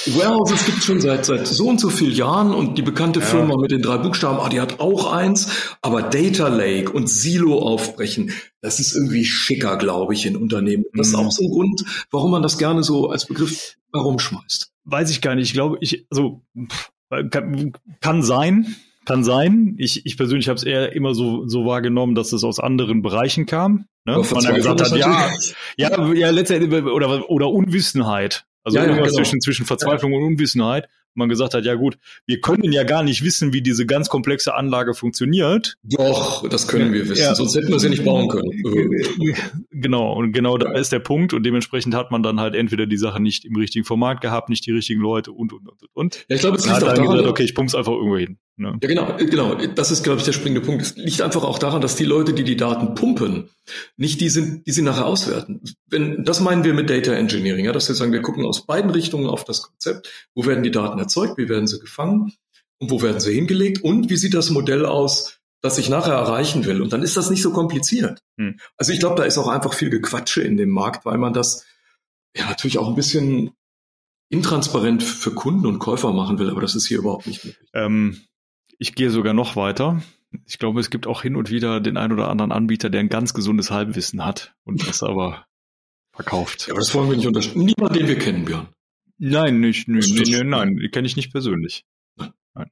Warehouses gibt es schon seit, seit so und so vielen Jahren und die bekannte ja. Firma mit den drei Buchstaben, ah, die hat auch eins, aber Data Lake und Silo aufbrechen, das ist irgendwie schicker, glaube ich, in Unternehmen. Das ist mhm. auch so ein Grund, warum man das gerne so als Begriff herumschmeißt. Weiß ich gar nicht. Ich glaube, ich, also kann, kann sein, kann sein. Ich, ich persönlich habe es eher immer so, so wahrgenommen, dass es aus anderen Bereichen kam. Ne? Man dann gesagt hat, ja, ja, ja, letztendlich, oder, oder Unwissenheit. Also ja, irgendwas genau. zwischen, zwischen Verzweiflung und Unwissenheit. Man gesagt hat, ja gut, wir können ja gar nicht wissen, wie diese ganz komplexe Anlage funktioniert. Doch, das können wir wissen, ja. sonst hätten wir sie nicht bauen können. genau, und genau da ist der Punkt und dementsprechend hat man dann halt entweder die Sache nicht im richtigen Format gehabt, nicht die richtigen Leute und, und, und, und. Ja, ich glaube, es liegt auch daran, gesagt, okay, ich pump's einfach irgendwo hin. Ne? Ja, genau, genau. Das ist, glaube ich, der springende Punkt. Es liegt einfach auch daran, dass die Leute, die die Daten pumpen, nicht die sind, die sie nachher auswerten. Wenn, das meinen wir mit Data Engineering, ja, dass wir sagen, wir gucken aus beiden Richtungen auf das Konzept. Wo werden die Daten erzeugt? Wie werden sie gefangen? Und wo werden sie hingelegt? Und wie sieht das Modell aus, das ich nachher erreichen will? Und dann ist das nicht so kompliziert. Hm. Also ich glaube, da ist auch einfach viel Gequatsche in dem Markt, weil man das ja natürlich auch ein bisschen intransparent für Kunden und Käufer machen will, aber das ist hier überhaupt nicht möglich. Ähm, ich gehe sogar noch weiter. Ich glaube, es gibt auch hin und wieder den einen oder anderen Anbieter, der ein ganz gesundes Halbwissen hat und das aber verkauft. Ja, aber das wollen wir nicht unterstützen. Niemand, den wir kennen, Björn. Nein, nicht, nö, nee, nee, nein, kenne ich nicht persönlich. Nein. nein.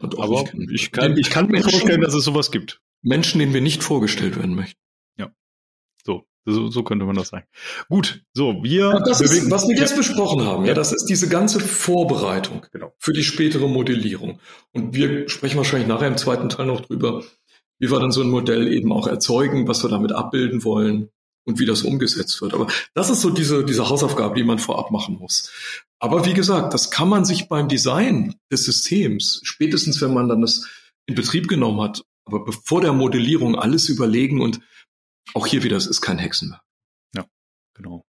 Aber ich kann, ich kann mir vorstellen, dass es sowas gibt. Menschen, denen wir nicht vorgestellt werden möchten. Ja. So, so, so könnte man das sagen. Gut, so, wir. Ja, das ist, was wir jetzt besprochen haben, ja, das ist diese ganze Vorbereitung genau. für die spätere Modellierung. Und wir sprechen wahrscheinlich nachher im zweiten Teil noch drüber, wie wir dann so ein Modell eben auch erzeugen, was wir damit abbilden wollen und wie das umgesetzt wird. Aber das ist so diese, diese Hausaufgabe, die man vorab machen muss. Aber wie gesagt, das kann man sich beim Design des Systems, spätestens wenn man dann das in Betrieb genommen hat, aber bevor der Modellierung alles überlegen und auch hier wieder, es ist kein Hexenwerk. Ja, genau.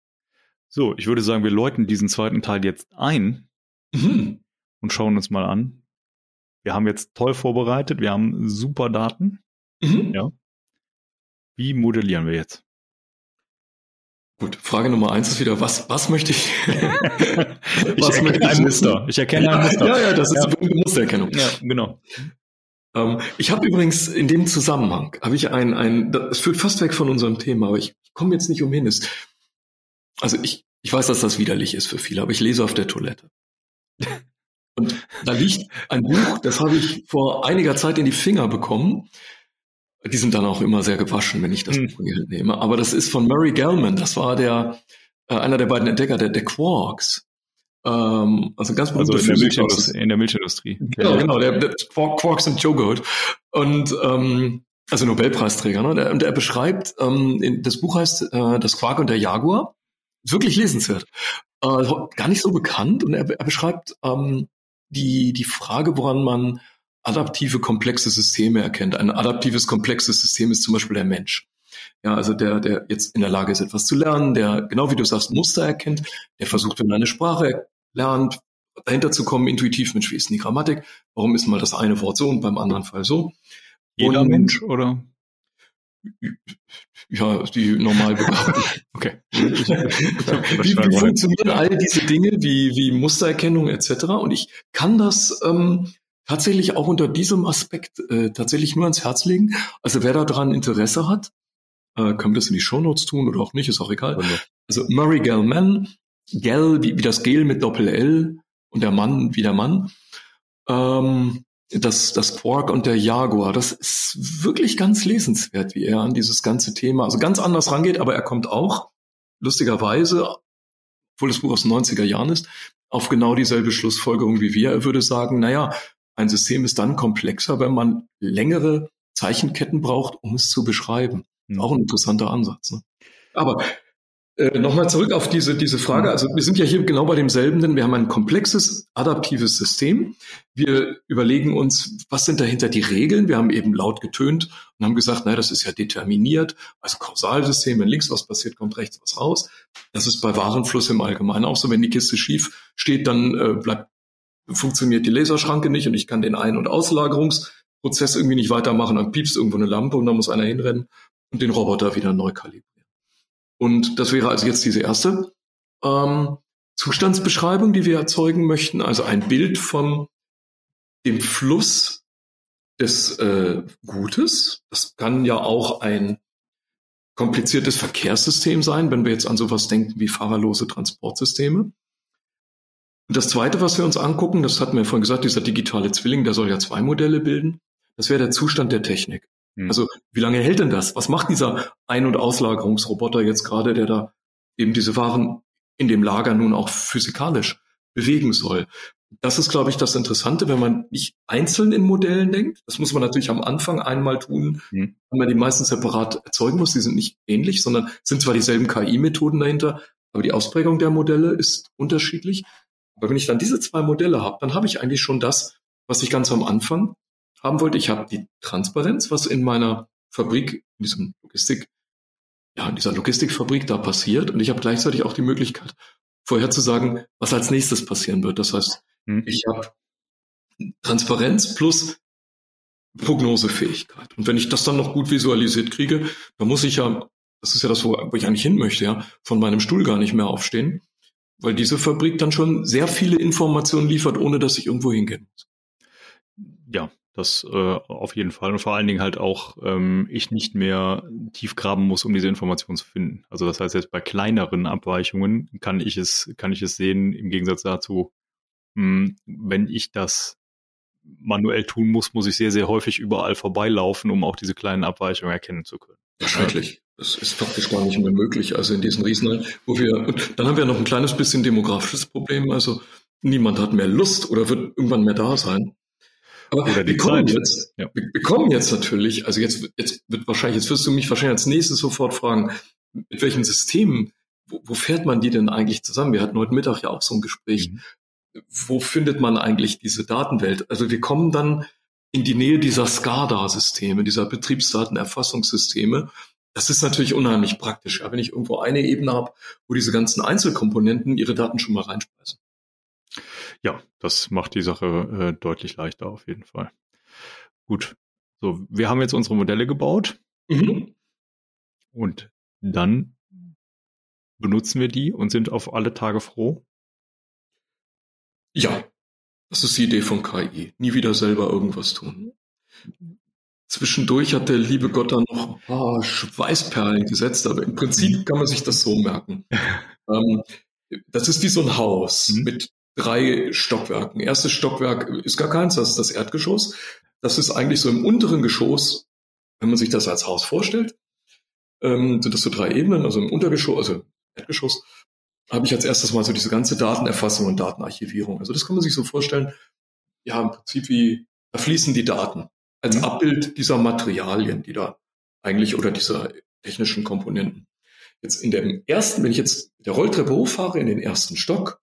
So, ich würde sagen, wir läuten diesen zweiten Teil jetzt ein mhm. und schauen uns mal an. Wir haben jetzt toll vorbereitet, wir haben super Daten. Mhm. Ja. Wie modellieren wir jetzt? Gut, Frage Nummer eins ist wieder, was, was möchte ich? ich was erkenne ein Muster. Ich erkenne ein Muster. Ja, ja, das ist ja. eine Mustererkennung. Ja, genau. Ähm, ich habe übrigens in dem Zusammenhang, habe ich ein, ein, das führt fast weg von unserem Thema, aber ich, komme jetzt nicht umhin. Ist, also ich, ich weiß, dass das widerlich ist für viele, aber ich lese auf der Toilette. Und da liegt ein Buch, das habe ich vor einiger Zeit in die Finger bekommen. Die sind dann auch immer sehr gewaschen, wenn ich das hm. Buch nehme. Aber das ist von Murray Gell-Mann. Das war der äh, einer der beiden Entdecker der, der Quarks. Ähm, also ganz also in der, Milchindustrie, in der Milchindustrie. Genau, genau, der, der Quarks und Joghurt. Und ähm, also Nobelpreisträger, ne? Der, und er beschreibt, ähm, das Buch heißt äh, Das Quark und der Jaguar. Wirklich lesenswert. Äh, gar nicht so bekannt. Und er, er beschreibt ähm, die, die Frage, woran man adaptive komplexe Systeme erkennt. Ein adaptives komplexes System ist zum Beispiel der Mensch. Ja, also der, der jetzt in der Lage ist, etwas zu lernen, der, genau wie du sagst, Muster erkennt, der versucht, wenn er eine Sprache lernt, dahinter zu kommen, intuitiv, Mensch, wie ist denn die Grammatik? Warum ist mal das eine Wort so und beim anderen Fall so? Jeder und, Mensch, oder? Ja, die normal begabten. okay. wie, wie funktionieren all diese Dinge wie, wie Mustererkennung etc.? Und ich kann das ähm, tatsächlich auch unter diesem Aspekt äh, tatsächlich nur ans Herz legen. Also wer daran Interesse hat, äh, können wir das in die Shownotes tun oder auch nicht, ist auch egal. Also Murray Gell-Mann, Gell wie, wie das Gel mit Doppel-L und der Mann wie der Mann. Ähm, das, das Quark und der Jaguar, das ist wirklich ganz lesenswert, wie er an dieses ganze Thema, also ganz anders rangeht, aber er kommt auch, lustigerweise, obwohl das Buch aus den 90er Jahren ist, auf genau dieselbe Schlussfolgerung wie wir. Er würde sagen, naja, ein System ist dann komplexer, wenn man längere Zeichenketten braucht, um es zu beschreiben. Auch ein interessanter Ansatz. Ne? Aber äh, Nochmal zurück auf diese, diese Frage. Also wir sind ja hier genau bei demselben, denn wir haben ein komplexes, adaptives System. Wir überlegen uns, was sind dahinter die Regeln? Wir haben eben laut getönt und haben gesagt, naja, das ist ja determiniert. Also Kausalsystem, wenn links was passiert, kommt rechts was raus. Das ist bei Warenfluss im Allgemeinen auch so. Wenn die Kiste schief steht, dann äh, bleibt, funktioniert die Laserschranke nicht und ich kann den Ein- und Auslagerungsprozess irgendwie nicht weitermachen. Dann piepst irgendwo eine Lampe und dann muss einer hinrennen und den Roboter wieder neu kalibrieren. Und das wäre also jetzt diese erste ähm, Zustandsbeschreibung, die wir erzeugen möchten, also ein Bild von dem Fluss des äh, Gutes. Das kann ja auch ein kompliziertes Verkehrssystem sein, wenn wir jetzt an sowas denken wie fahrerlose Transportsysteme. Und das Zweite, was wir uns angucken, das hatten wir vorhin gesagt, dieser digitale Zwilling, der soll ja zwei Modelle bilden. Das wäre der Zustand der Technik. Hm. Also wie lange hält denn das? Was macht dieser Ein- und Auslagerungsroboter jetzt gerade, der da eben diese Waren in dem Lager nun auch physikalisch bewegen soll? Das ist, glaube ich, das Interessante, wenn man nicht einzeln in Modellen denkt. Das muss man natürlich am Anfang einmal tun, mhm. wenn man die meisten separat erzeugen muss. Die sind nicht ähnlich, sondern sind zwar dieselben KI-Methoden dahinter, aber die Ausprägung der Modelle ist unterschiedlich. Aber wenn ich dann diese zwei Modelle habe, dann habe ich eigentlich schon das, was ich ganz am Anfang haben wollte. Ich habe die Transparenz, was in meiner Fabrik, in diesem Logistik, ja, in dieser Logistikfabrik da passiert. Und ich habe gleichzeitig auch die Möglichkeit, vorherzusagen, was als nächstes passieren wird. Das heißt, hm. ich habe Transparenz plus Prognosefähigkeit. Und wenn ich das dann noch gut visualisiert kriege, dann muss ich ja, das ist ja das, wo, wo ich eigentlich hin möchte, ja, von meinem Stuhl gar nicht mehr aufstehen, weil diese Fabrik dann schon sehr viele Informationen liefert, ohne dass ich irgendwo hingehen muss. Ja, das äh, auf jeden Fall. Und vor allen Dingen halt auch, ähm, ich nicht mehr tief graben muss, um diese Information zu finden. Also das heißt, jetzt bei kleineren Abweichungen kann ich es, kann ich es sehen, im Gegensatz dazu, mh, hm, wenn ich das manuell tun muss, muss ich sehr, sehr häufig überall vorbeilaufen, um auch diese kleinen Abweichungen erkennen zu können. Ja, schrecklich. Das ist faktisch gar nicht mehr möglich. Also in diesen Riesen, wo wir, und dann haben wir noch ein kleines bisschen demografisches Problem. Also niemand hat mehr Lust oder wird irgendwann mehr da sein. Aber oder wir kommen Zeit. jetzt, ja. wir, wir kommen jetzt natürlich, also jetzt, jetzt wird wahrscheinlich, jetzt wirst du mich wahrscheinlich als nächstes sofort fragen, mit welchen Systemen, wo, wo fährt man die denn eigentlich zusammen? Wir hatten heute Mittag ja auch so ein Gespräch. Mhm. Wo findet man eigentlich diese Datenwelt? Also wir kommen dann in die Nähe dieser SCADA-Systeme, dieser Betriebsdatenerfassungssysteme. Das ist natürlich unheimlich praktisch, ja, wenn ich irgendwo eine Ebene habe, wo diese ganzen Einzelkomponenten ihre Daten schon mal reinspeisen. Ja, das macht die Sache äh, deutlich leichter auf jeden Fall. Gut. So, wir haben jetzt unsere Modelle gebaut. Mhm. Und dann benutzen wir die und sind auf alle Tage froh. Ja, das ist die Idee von KI. Nie wieder selber irgendwas tun. Zwischendurch hat der liebe Gott da noch ein paar Schweißperlen gesetzt, aber im Prinzip kann man sich das so merken. ähm, das ist wie so ein Haus mhm. mit drei Stockwerken. Erstes Stockwerk ist gar keins, das ist das Erdgeschoss. Das ist eigentlich so im unteren Geschoss, wenn man sich das als Haus vorstellt, ähm, sind das so drei Ebenen, also im Untergeschoss, also Erdgeschoss, habe ich als erstes mal so diese ganze Datenerfassung und Datenarchivierung. Also das kann man sich so vorstellen, ja, im Prinzip wie, da fließen die Daten als mhm. Abbild dieser Materialien, die da eigentlich oder dieser technischen Komponenten. Jetzt in dem ersten, wenn ich jetzt der Rolltreppe hochfahre in den ersten Stock,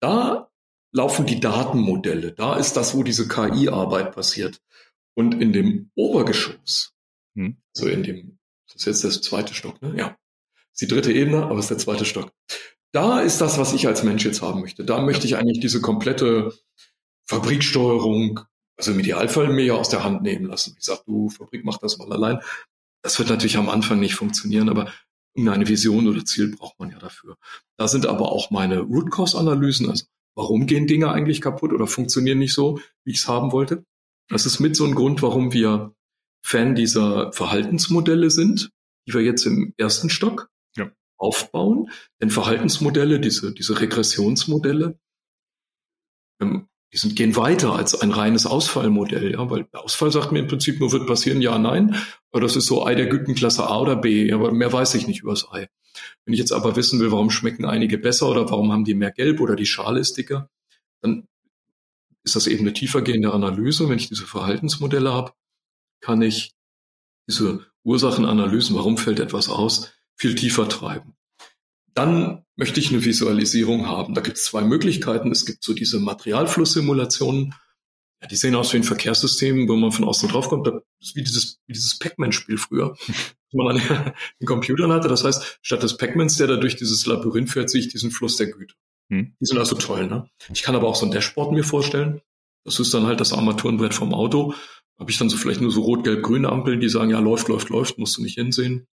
da laufen die Datenmodelle. Da ist das, wo diese KI-Arbeit passiert. Und in dem Obergeschoss, hm. so in dem, das ist jetzt der zweite Stock, ne? Ja. Das ist die dritte Ebene, aber es ist der zweite Stock. Da ist das, was ich als Mensch jetzt haben möchte. Da möchte ich eigentlich diese komplette Fabriksteuerung, also im Idealfall mir ja aus der Hand nehmen lassen. Ich sag, du, Fabrik, mach das mal allein. Das wird natürlich am Anfang nicht funktionieren, aber eine Vision oder Ziel braucht man ja dafür. Da sind aber auch meine Root Cause Analysen, also warum gehen Dinge eigentlich kaputt oder funktionieren nicht so, wie ich es haben wollte. Das ist mit so ein Grund, warum wir Fan dieser Verhaltensmodelle sind, die wir jetzt im ersten Stock ja. aufbauen. Denn Verhaltensmodelle, diese, diese Regressionsmodelle, ähm, die sind, gehen weiter als ein reines Ausfallmodell, ja, weil der Ausfall sagt mir im Prinzip nur, wird passieren, ja, nein. Aber das ist so Ei der Gütenklasse A oder B, aber mehr weiß ich nicht über das Ei. Wenn ich jetzt aber wissen will, warum schmecken einige besser oder warum haben die mehr Gelb oder die Schale ist dicker, dann ist das eben eine tiefergehende Analyse. Wenn ich diese Verhaltensmodelle habe, kann ich diese Ursachenanalysen, warum fällt etwas aus, viel tiefer treiben. Dann möchte ich eine Visualisierung haben. Da gibt es zwei Möglichkeiten. Es gibt so diese Materialflusssimulationen. Ja, die sehen aus wie ein Verkehrssystem, wo man von außen drauf kommt. Das ist wie dieses, wie dieses Pac-Man-Spiel früher, das man an den Computern hatte. Das heißt, statt des Pac-Mans, der da durch dieses Labyrinth fährt, sehe ich diesen Fluss der Güte. Hm. Die sind also toll. Ne? Ich kann aber auch so ein Dashboard mir vorstellen. Das ist dann halt das Armaturenbrett vom Auto. Habe ich dann so vielleicht nur so rot-gelb-grüne Ampeln, die sagen, ja, läuft, läuft, läuft, musst du nicht hinsehen.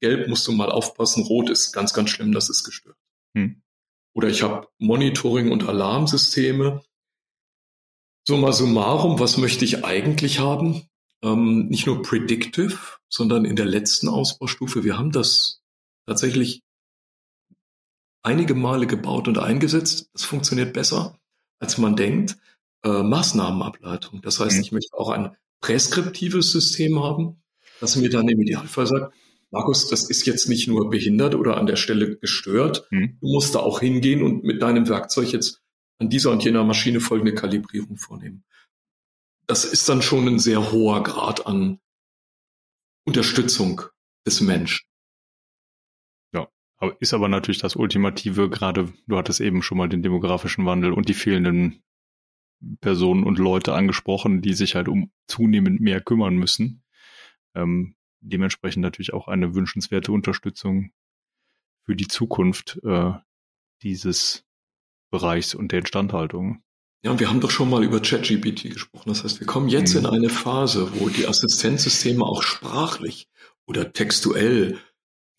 Gelb musst du mal aufpassen, Rot ist ganz, ganz schlimm, das ist gestört. Hm. Oder ich habe Monitoring- und Alarmsysteme. Summa summarum, was möchte ich eigentlich haben? Ähm, nicht nur predictive, sondern in der letzten Ausbaustufe. Wir haben das tatsächlich einige Male gebaut und eingesetzt. Das funktioniert besser, als man denkt. Äh, Maßnahmenableitung. Das heißt, hm. ich möchte auch ein präskriptives System haben, das mir dann im Idealfall sagt, Markus, das ist jetzt nicht nur behindert oder an der Stelle gestört. Mhm. Du musst da auch hingehen und mit deinem Werkzeug jetzt an dieser und jener Maschine folgende Kalibrierung vornehmen. Das ist dann schon ein sehr hoher Grad an Unterstützung des Menschen. Ja, aber ist aber natürlich das Ultimative, gerade du hattest eben schon mal den demografischen Wandel und die fehlenden Personen und Leute angesprochen, die sich halt um zunehmend mehr kümmern müssen. Ähm, dementsprechend natürlich auch eine wünschenswerte Unterstützung für die Zukunft äh, dieses Bereichs und der Instandhaltung. Ja, und wir haben doch schon mal über ChatGPT gesprochen. Das heißt, wir kommen jetzt mhm. in eine Phase, wo die Assistenzsysteme auch sprachlich oder textuell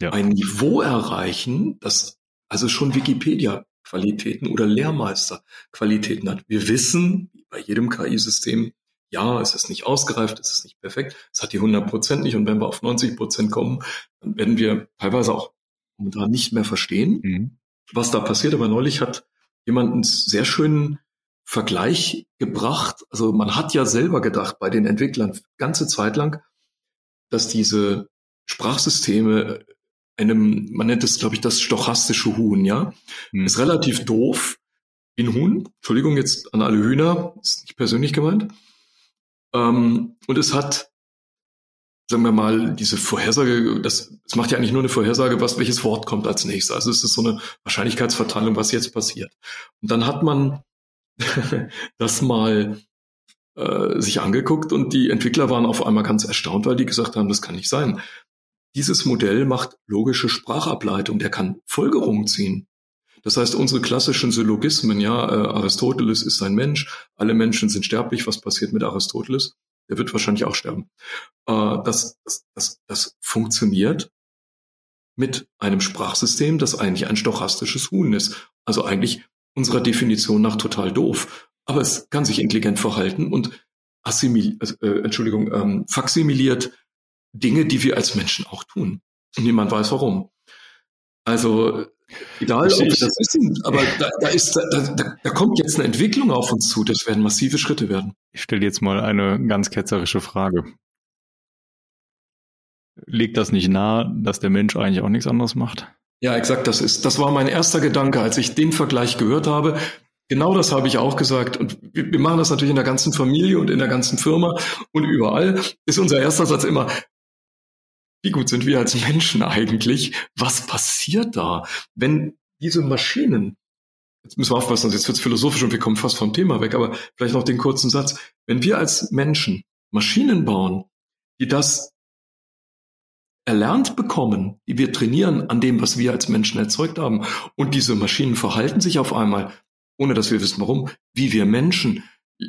ja. ein Niveau erreichen, das also schon Wikipedia-Qualitäten oder Lehrmeister-Qualitäten hat. Wir wissen, bei jedem KI-System, ja, es ist nicht ausgereift, es ist nicht perfekt, es hat die 100 Prozent nicht und wenn wir auf 90 Prozent kommen, dann werden wir teilweise auch momentan nicht mehr verstehen, mhm. was da passiert. Aber neulich hat jemand einen sehr schönen Vergleich gebracht. Also man hat ja selber gedacht bei den Entwicklern ganze Zeit lang, dass diese Sprachsysteme einem, man nennt es, glaube ich, das stochastische Huhn, ja. Hm. Ist relativ doof, wie ein Huhn. Entschuldigung jetzt an alle Hühner, ist nicht persönlich gemeint. Ähm, und es hat, sagen wir mal, diese Vorhersage, das, es macht ja eigentlich nur eine Vorhersage, was, welches Wort kommt als nächstes. Also es ist so eine Wahrscheinlichkeitsverteilung, was jetzt passiert. Und dann hat man das mal äh, sich angeguckt und die Entwickler waren auf einmal ganz erstaunt, weil die gesagt haben, das kann nicht sein. Dieses Modell macht logische Sprachableitung, der kann Folgerungen ziehen. Das heißt, unsere klassischen Syllogismen, ja, äh, Aristoteles ist ein Mensch, alle Menschen sind sterblich, was passiert mit Aristoteles? Der wird wahrscheinlich auch sterben. Äh, das, das, das, das funktioniert mit einem Sprachsystem, das eigentlich ein stochastisches Huhn ist. Also eigentlich unserer Definition nach total doof. Aber es kann sich intelligent verhalten und assimil also, äh, Entschuldigung, ähm, faximiliert Dinge, die wir als Menschen auch tun. Und niemand weiß warum. Also egal, ob wir das wissen, aber da, da ist, da, da, kommt jetzt eine Entwicklung auf uns zu. Das werden massive Schritte werden. Ich stelle jetzt mal eine ganz ketzerische Frage. Legt das nicht nahe, dass der Mensch eigentlich auch nichts anderes macht? Ja, exakt, das ist, das war mein erster Gedanke, als ich den Vergleich gehört habe. Genau das habe ich auch gesagt. Und wir machen das natürlich in der ganzen Familie und in der ganzen Firma und überall. Ist unser erster Satz immer, wie gut sind wir als Menschen eigentlich? Was passiert da, wenn diese Maschinen, jetzt müssen wir aufpassen, jetzt wird es philosophisch und wir kommen fast vom Thema weg, aber vielleicht noch den kurzen Satz, wenn wir als Menschen Maschinen bauen, die das erlernt bekommen, die wir trainieren an dem, was wir als Menschen erzeugt haben, und diese Maschinen verhalten sich auf einmal, ohne dass wir wissen warum, wie wir Menschen,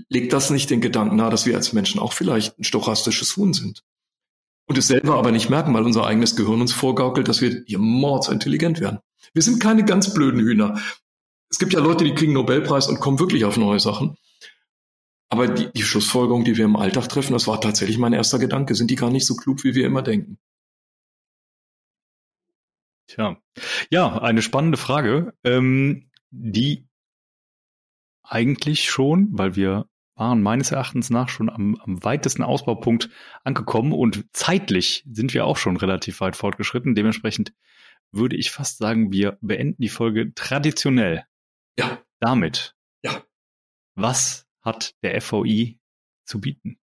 legt das nicht den Gedanken nahe, dass wir als Menschen auch vielleicht ein stochastisches Huhn sind? Und es selber aber nicht merken, weil unser eigenes Gehirn uns vorgaukelt, dass wir hier mordsintelligent werden. Wir sind keine ganz blöden Hühner. Es gibt ja Leute, die kriegen Nobelpreis und kommen wirklich auf neue Sachen. Aber die, die Schlussfolgerung, die wir im Alltag treffen, das war tatsächlich mein erster Gedanke. Sind die gar nicht so klug, wie wir immer denken? Tja, ja, eine spannende Frage, ähm, die eigentlich schon, weil wir waren meines Erachtens nach schon am, am weitesten Ausbaupunkt angekommen und zeitlich sind wir auch schon relativ weit fortgeschritten. Dementsprechend würde ich fast sagen, wir beenden die Folge traditionell. Ja. Damit. Ja. Was hat der FVI zu bieten?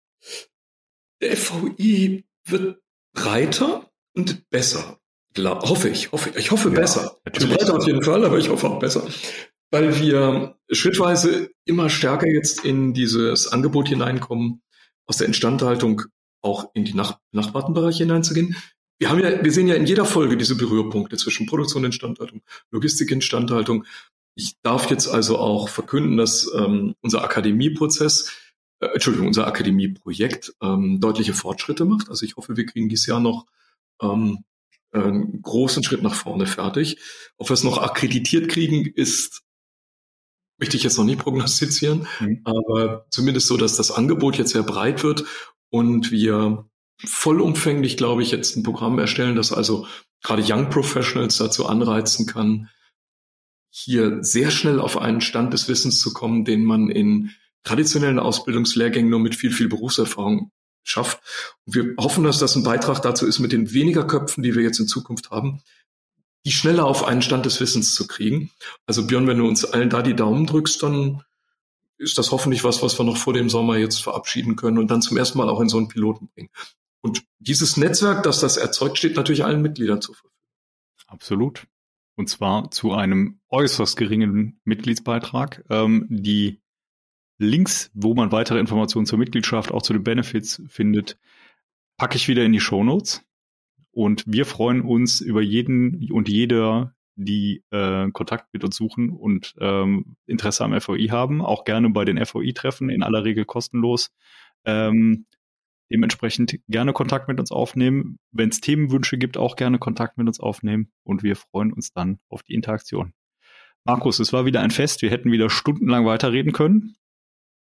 Der FVI wird breiter und besser. hoffe ich, hoffe ich. Ich hoffe ja, besser. Also breiter auf jeden Fall, aber ich hoffe auch besser weil wir schrittweise immer stärker jetzt in dieses Angebot hineinkommen, aus der Instandhaltung auch in die Nach Nachbartenbereiche hineinzugehen. Wir haben ja, wir sehen ja in jeder Folge diese Berührpunkte zwischen Produktion, Instandhaltung, Logistik, Instandhaltung. Ich darf jetzt also auch verkünden, dass ähm, unser Akademieprozess, äh, Entschuldigung, unser Akademieprojekt ähm, deutliche Fortschritte macht. Also ich hoffe, wir kriegen dieses Jahr noch ähm, einen großen Schritt nach vorne fertig. Ob wir es noch akkreditiert kriegen, ist möchte ich jetzt noch nicht prognostizieren, mhm. aber zumindest so, dass das Angebot jetzt sehr breit wird und wir vollumfänglich, glaube ich, jetzt ein Programm erstellen, das also gerade Young Professionals dazu anreizen kann, hier sehr schnell auf einen Stand des Wissens zu kommen, den man in traditionellen Ausbildungslehrgängen nur mit viel, viel Berufserfahrung schafft. Und wir hoffen, dass das ein Beitrag dazu ist, mit den weniger Köpfen, die wir jetzt in Zukunft haben, die schneller auf einen Stand des Wissens zu kriegen. Also Björn, wenn du uns allen da die Daumen drückst, dann ist das hoffentlich was, was wir noch vor dem Sommer jetzt verabschieden können und dann zum ersten Mal auch in so einen Piloten bringen. Und dieses Netzwerk, das das erzeugt, steht natürlich allen Mitgliedern zur Verfügung. Absolut. Und zwar zu einem äußerst geringen Mitgliedsbeitrag. Ähm, die Links, wo man weitere Informationen zur Mitgliedschaft, auch zu den Benefits findet, packe ich wieder in die Show Notes. Und wir freuen uns über jeden und jeder, die äh, Kontakt mit uns suchen und ähm, Interesse am FOI haben. Auch gerne bei den FOI-Treffen, in aller Regel kostenlos. Ähm, dementsprechend gerne Kontakt mit uns aufnehmen. Wenn es Themenwünsche gibt, auch gerne Kontakt mit uns aufnehmen. Und wir freuen uns dann auf die Interaktion. Markus, es war wieder ein Fest. Wir hätten wieder stundenlang weiterreden können.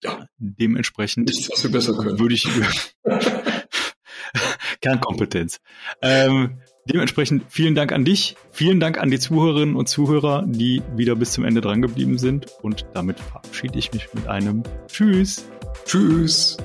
Ja. Dementsprechend Nichts, was wir besser können. würde ich Kernkompetenz. Ähm, Dementsprechend vielen Dank an dich, vielen Dank an die Zuhörerinnen und Zuhörer, die wieder bis zum Ende dran geblieben sind. Und damit verabschiede ich mich mit einem Tschüss. Tschüss.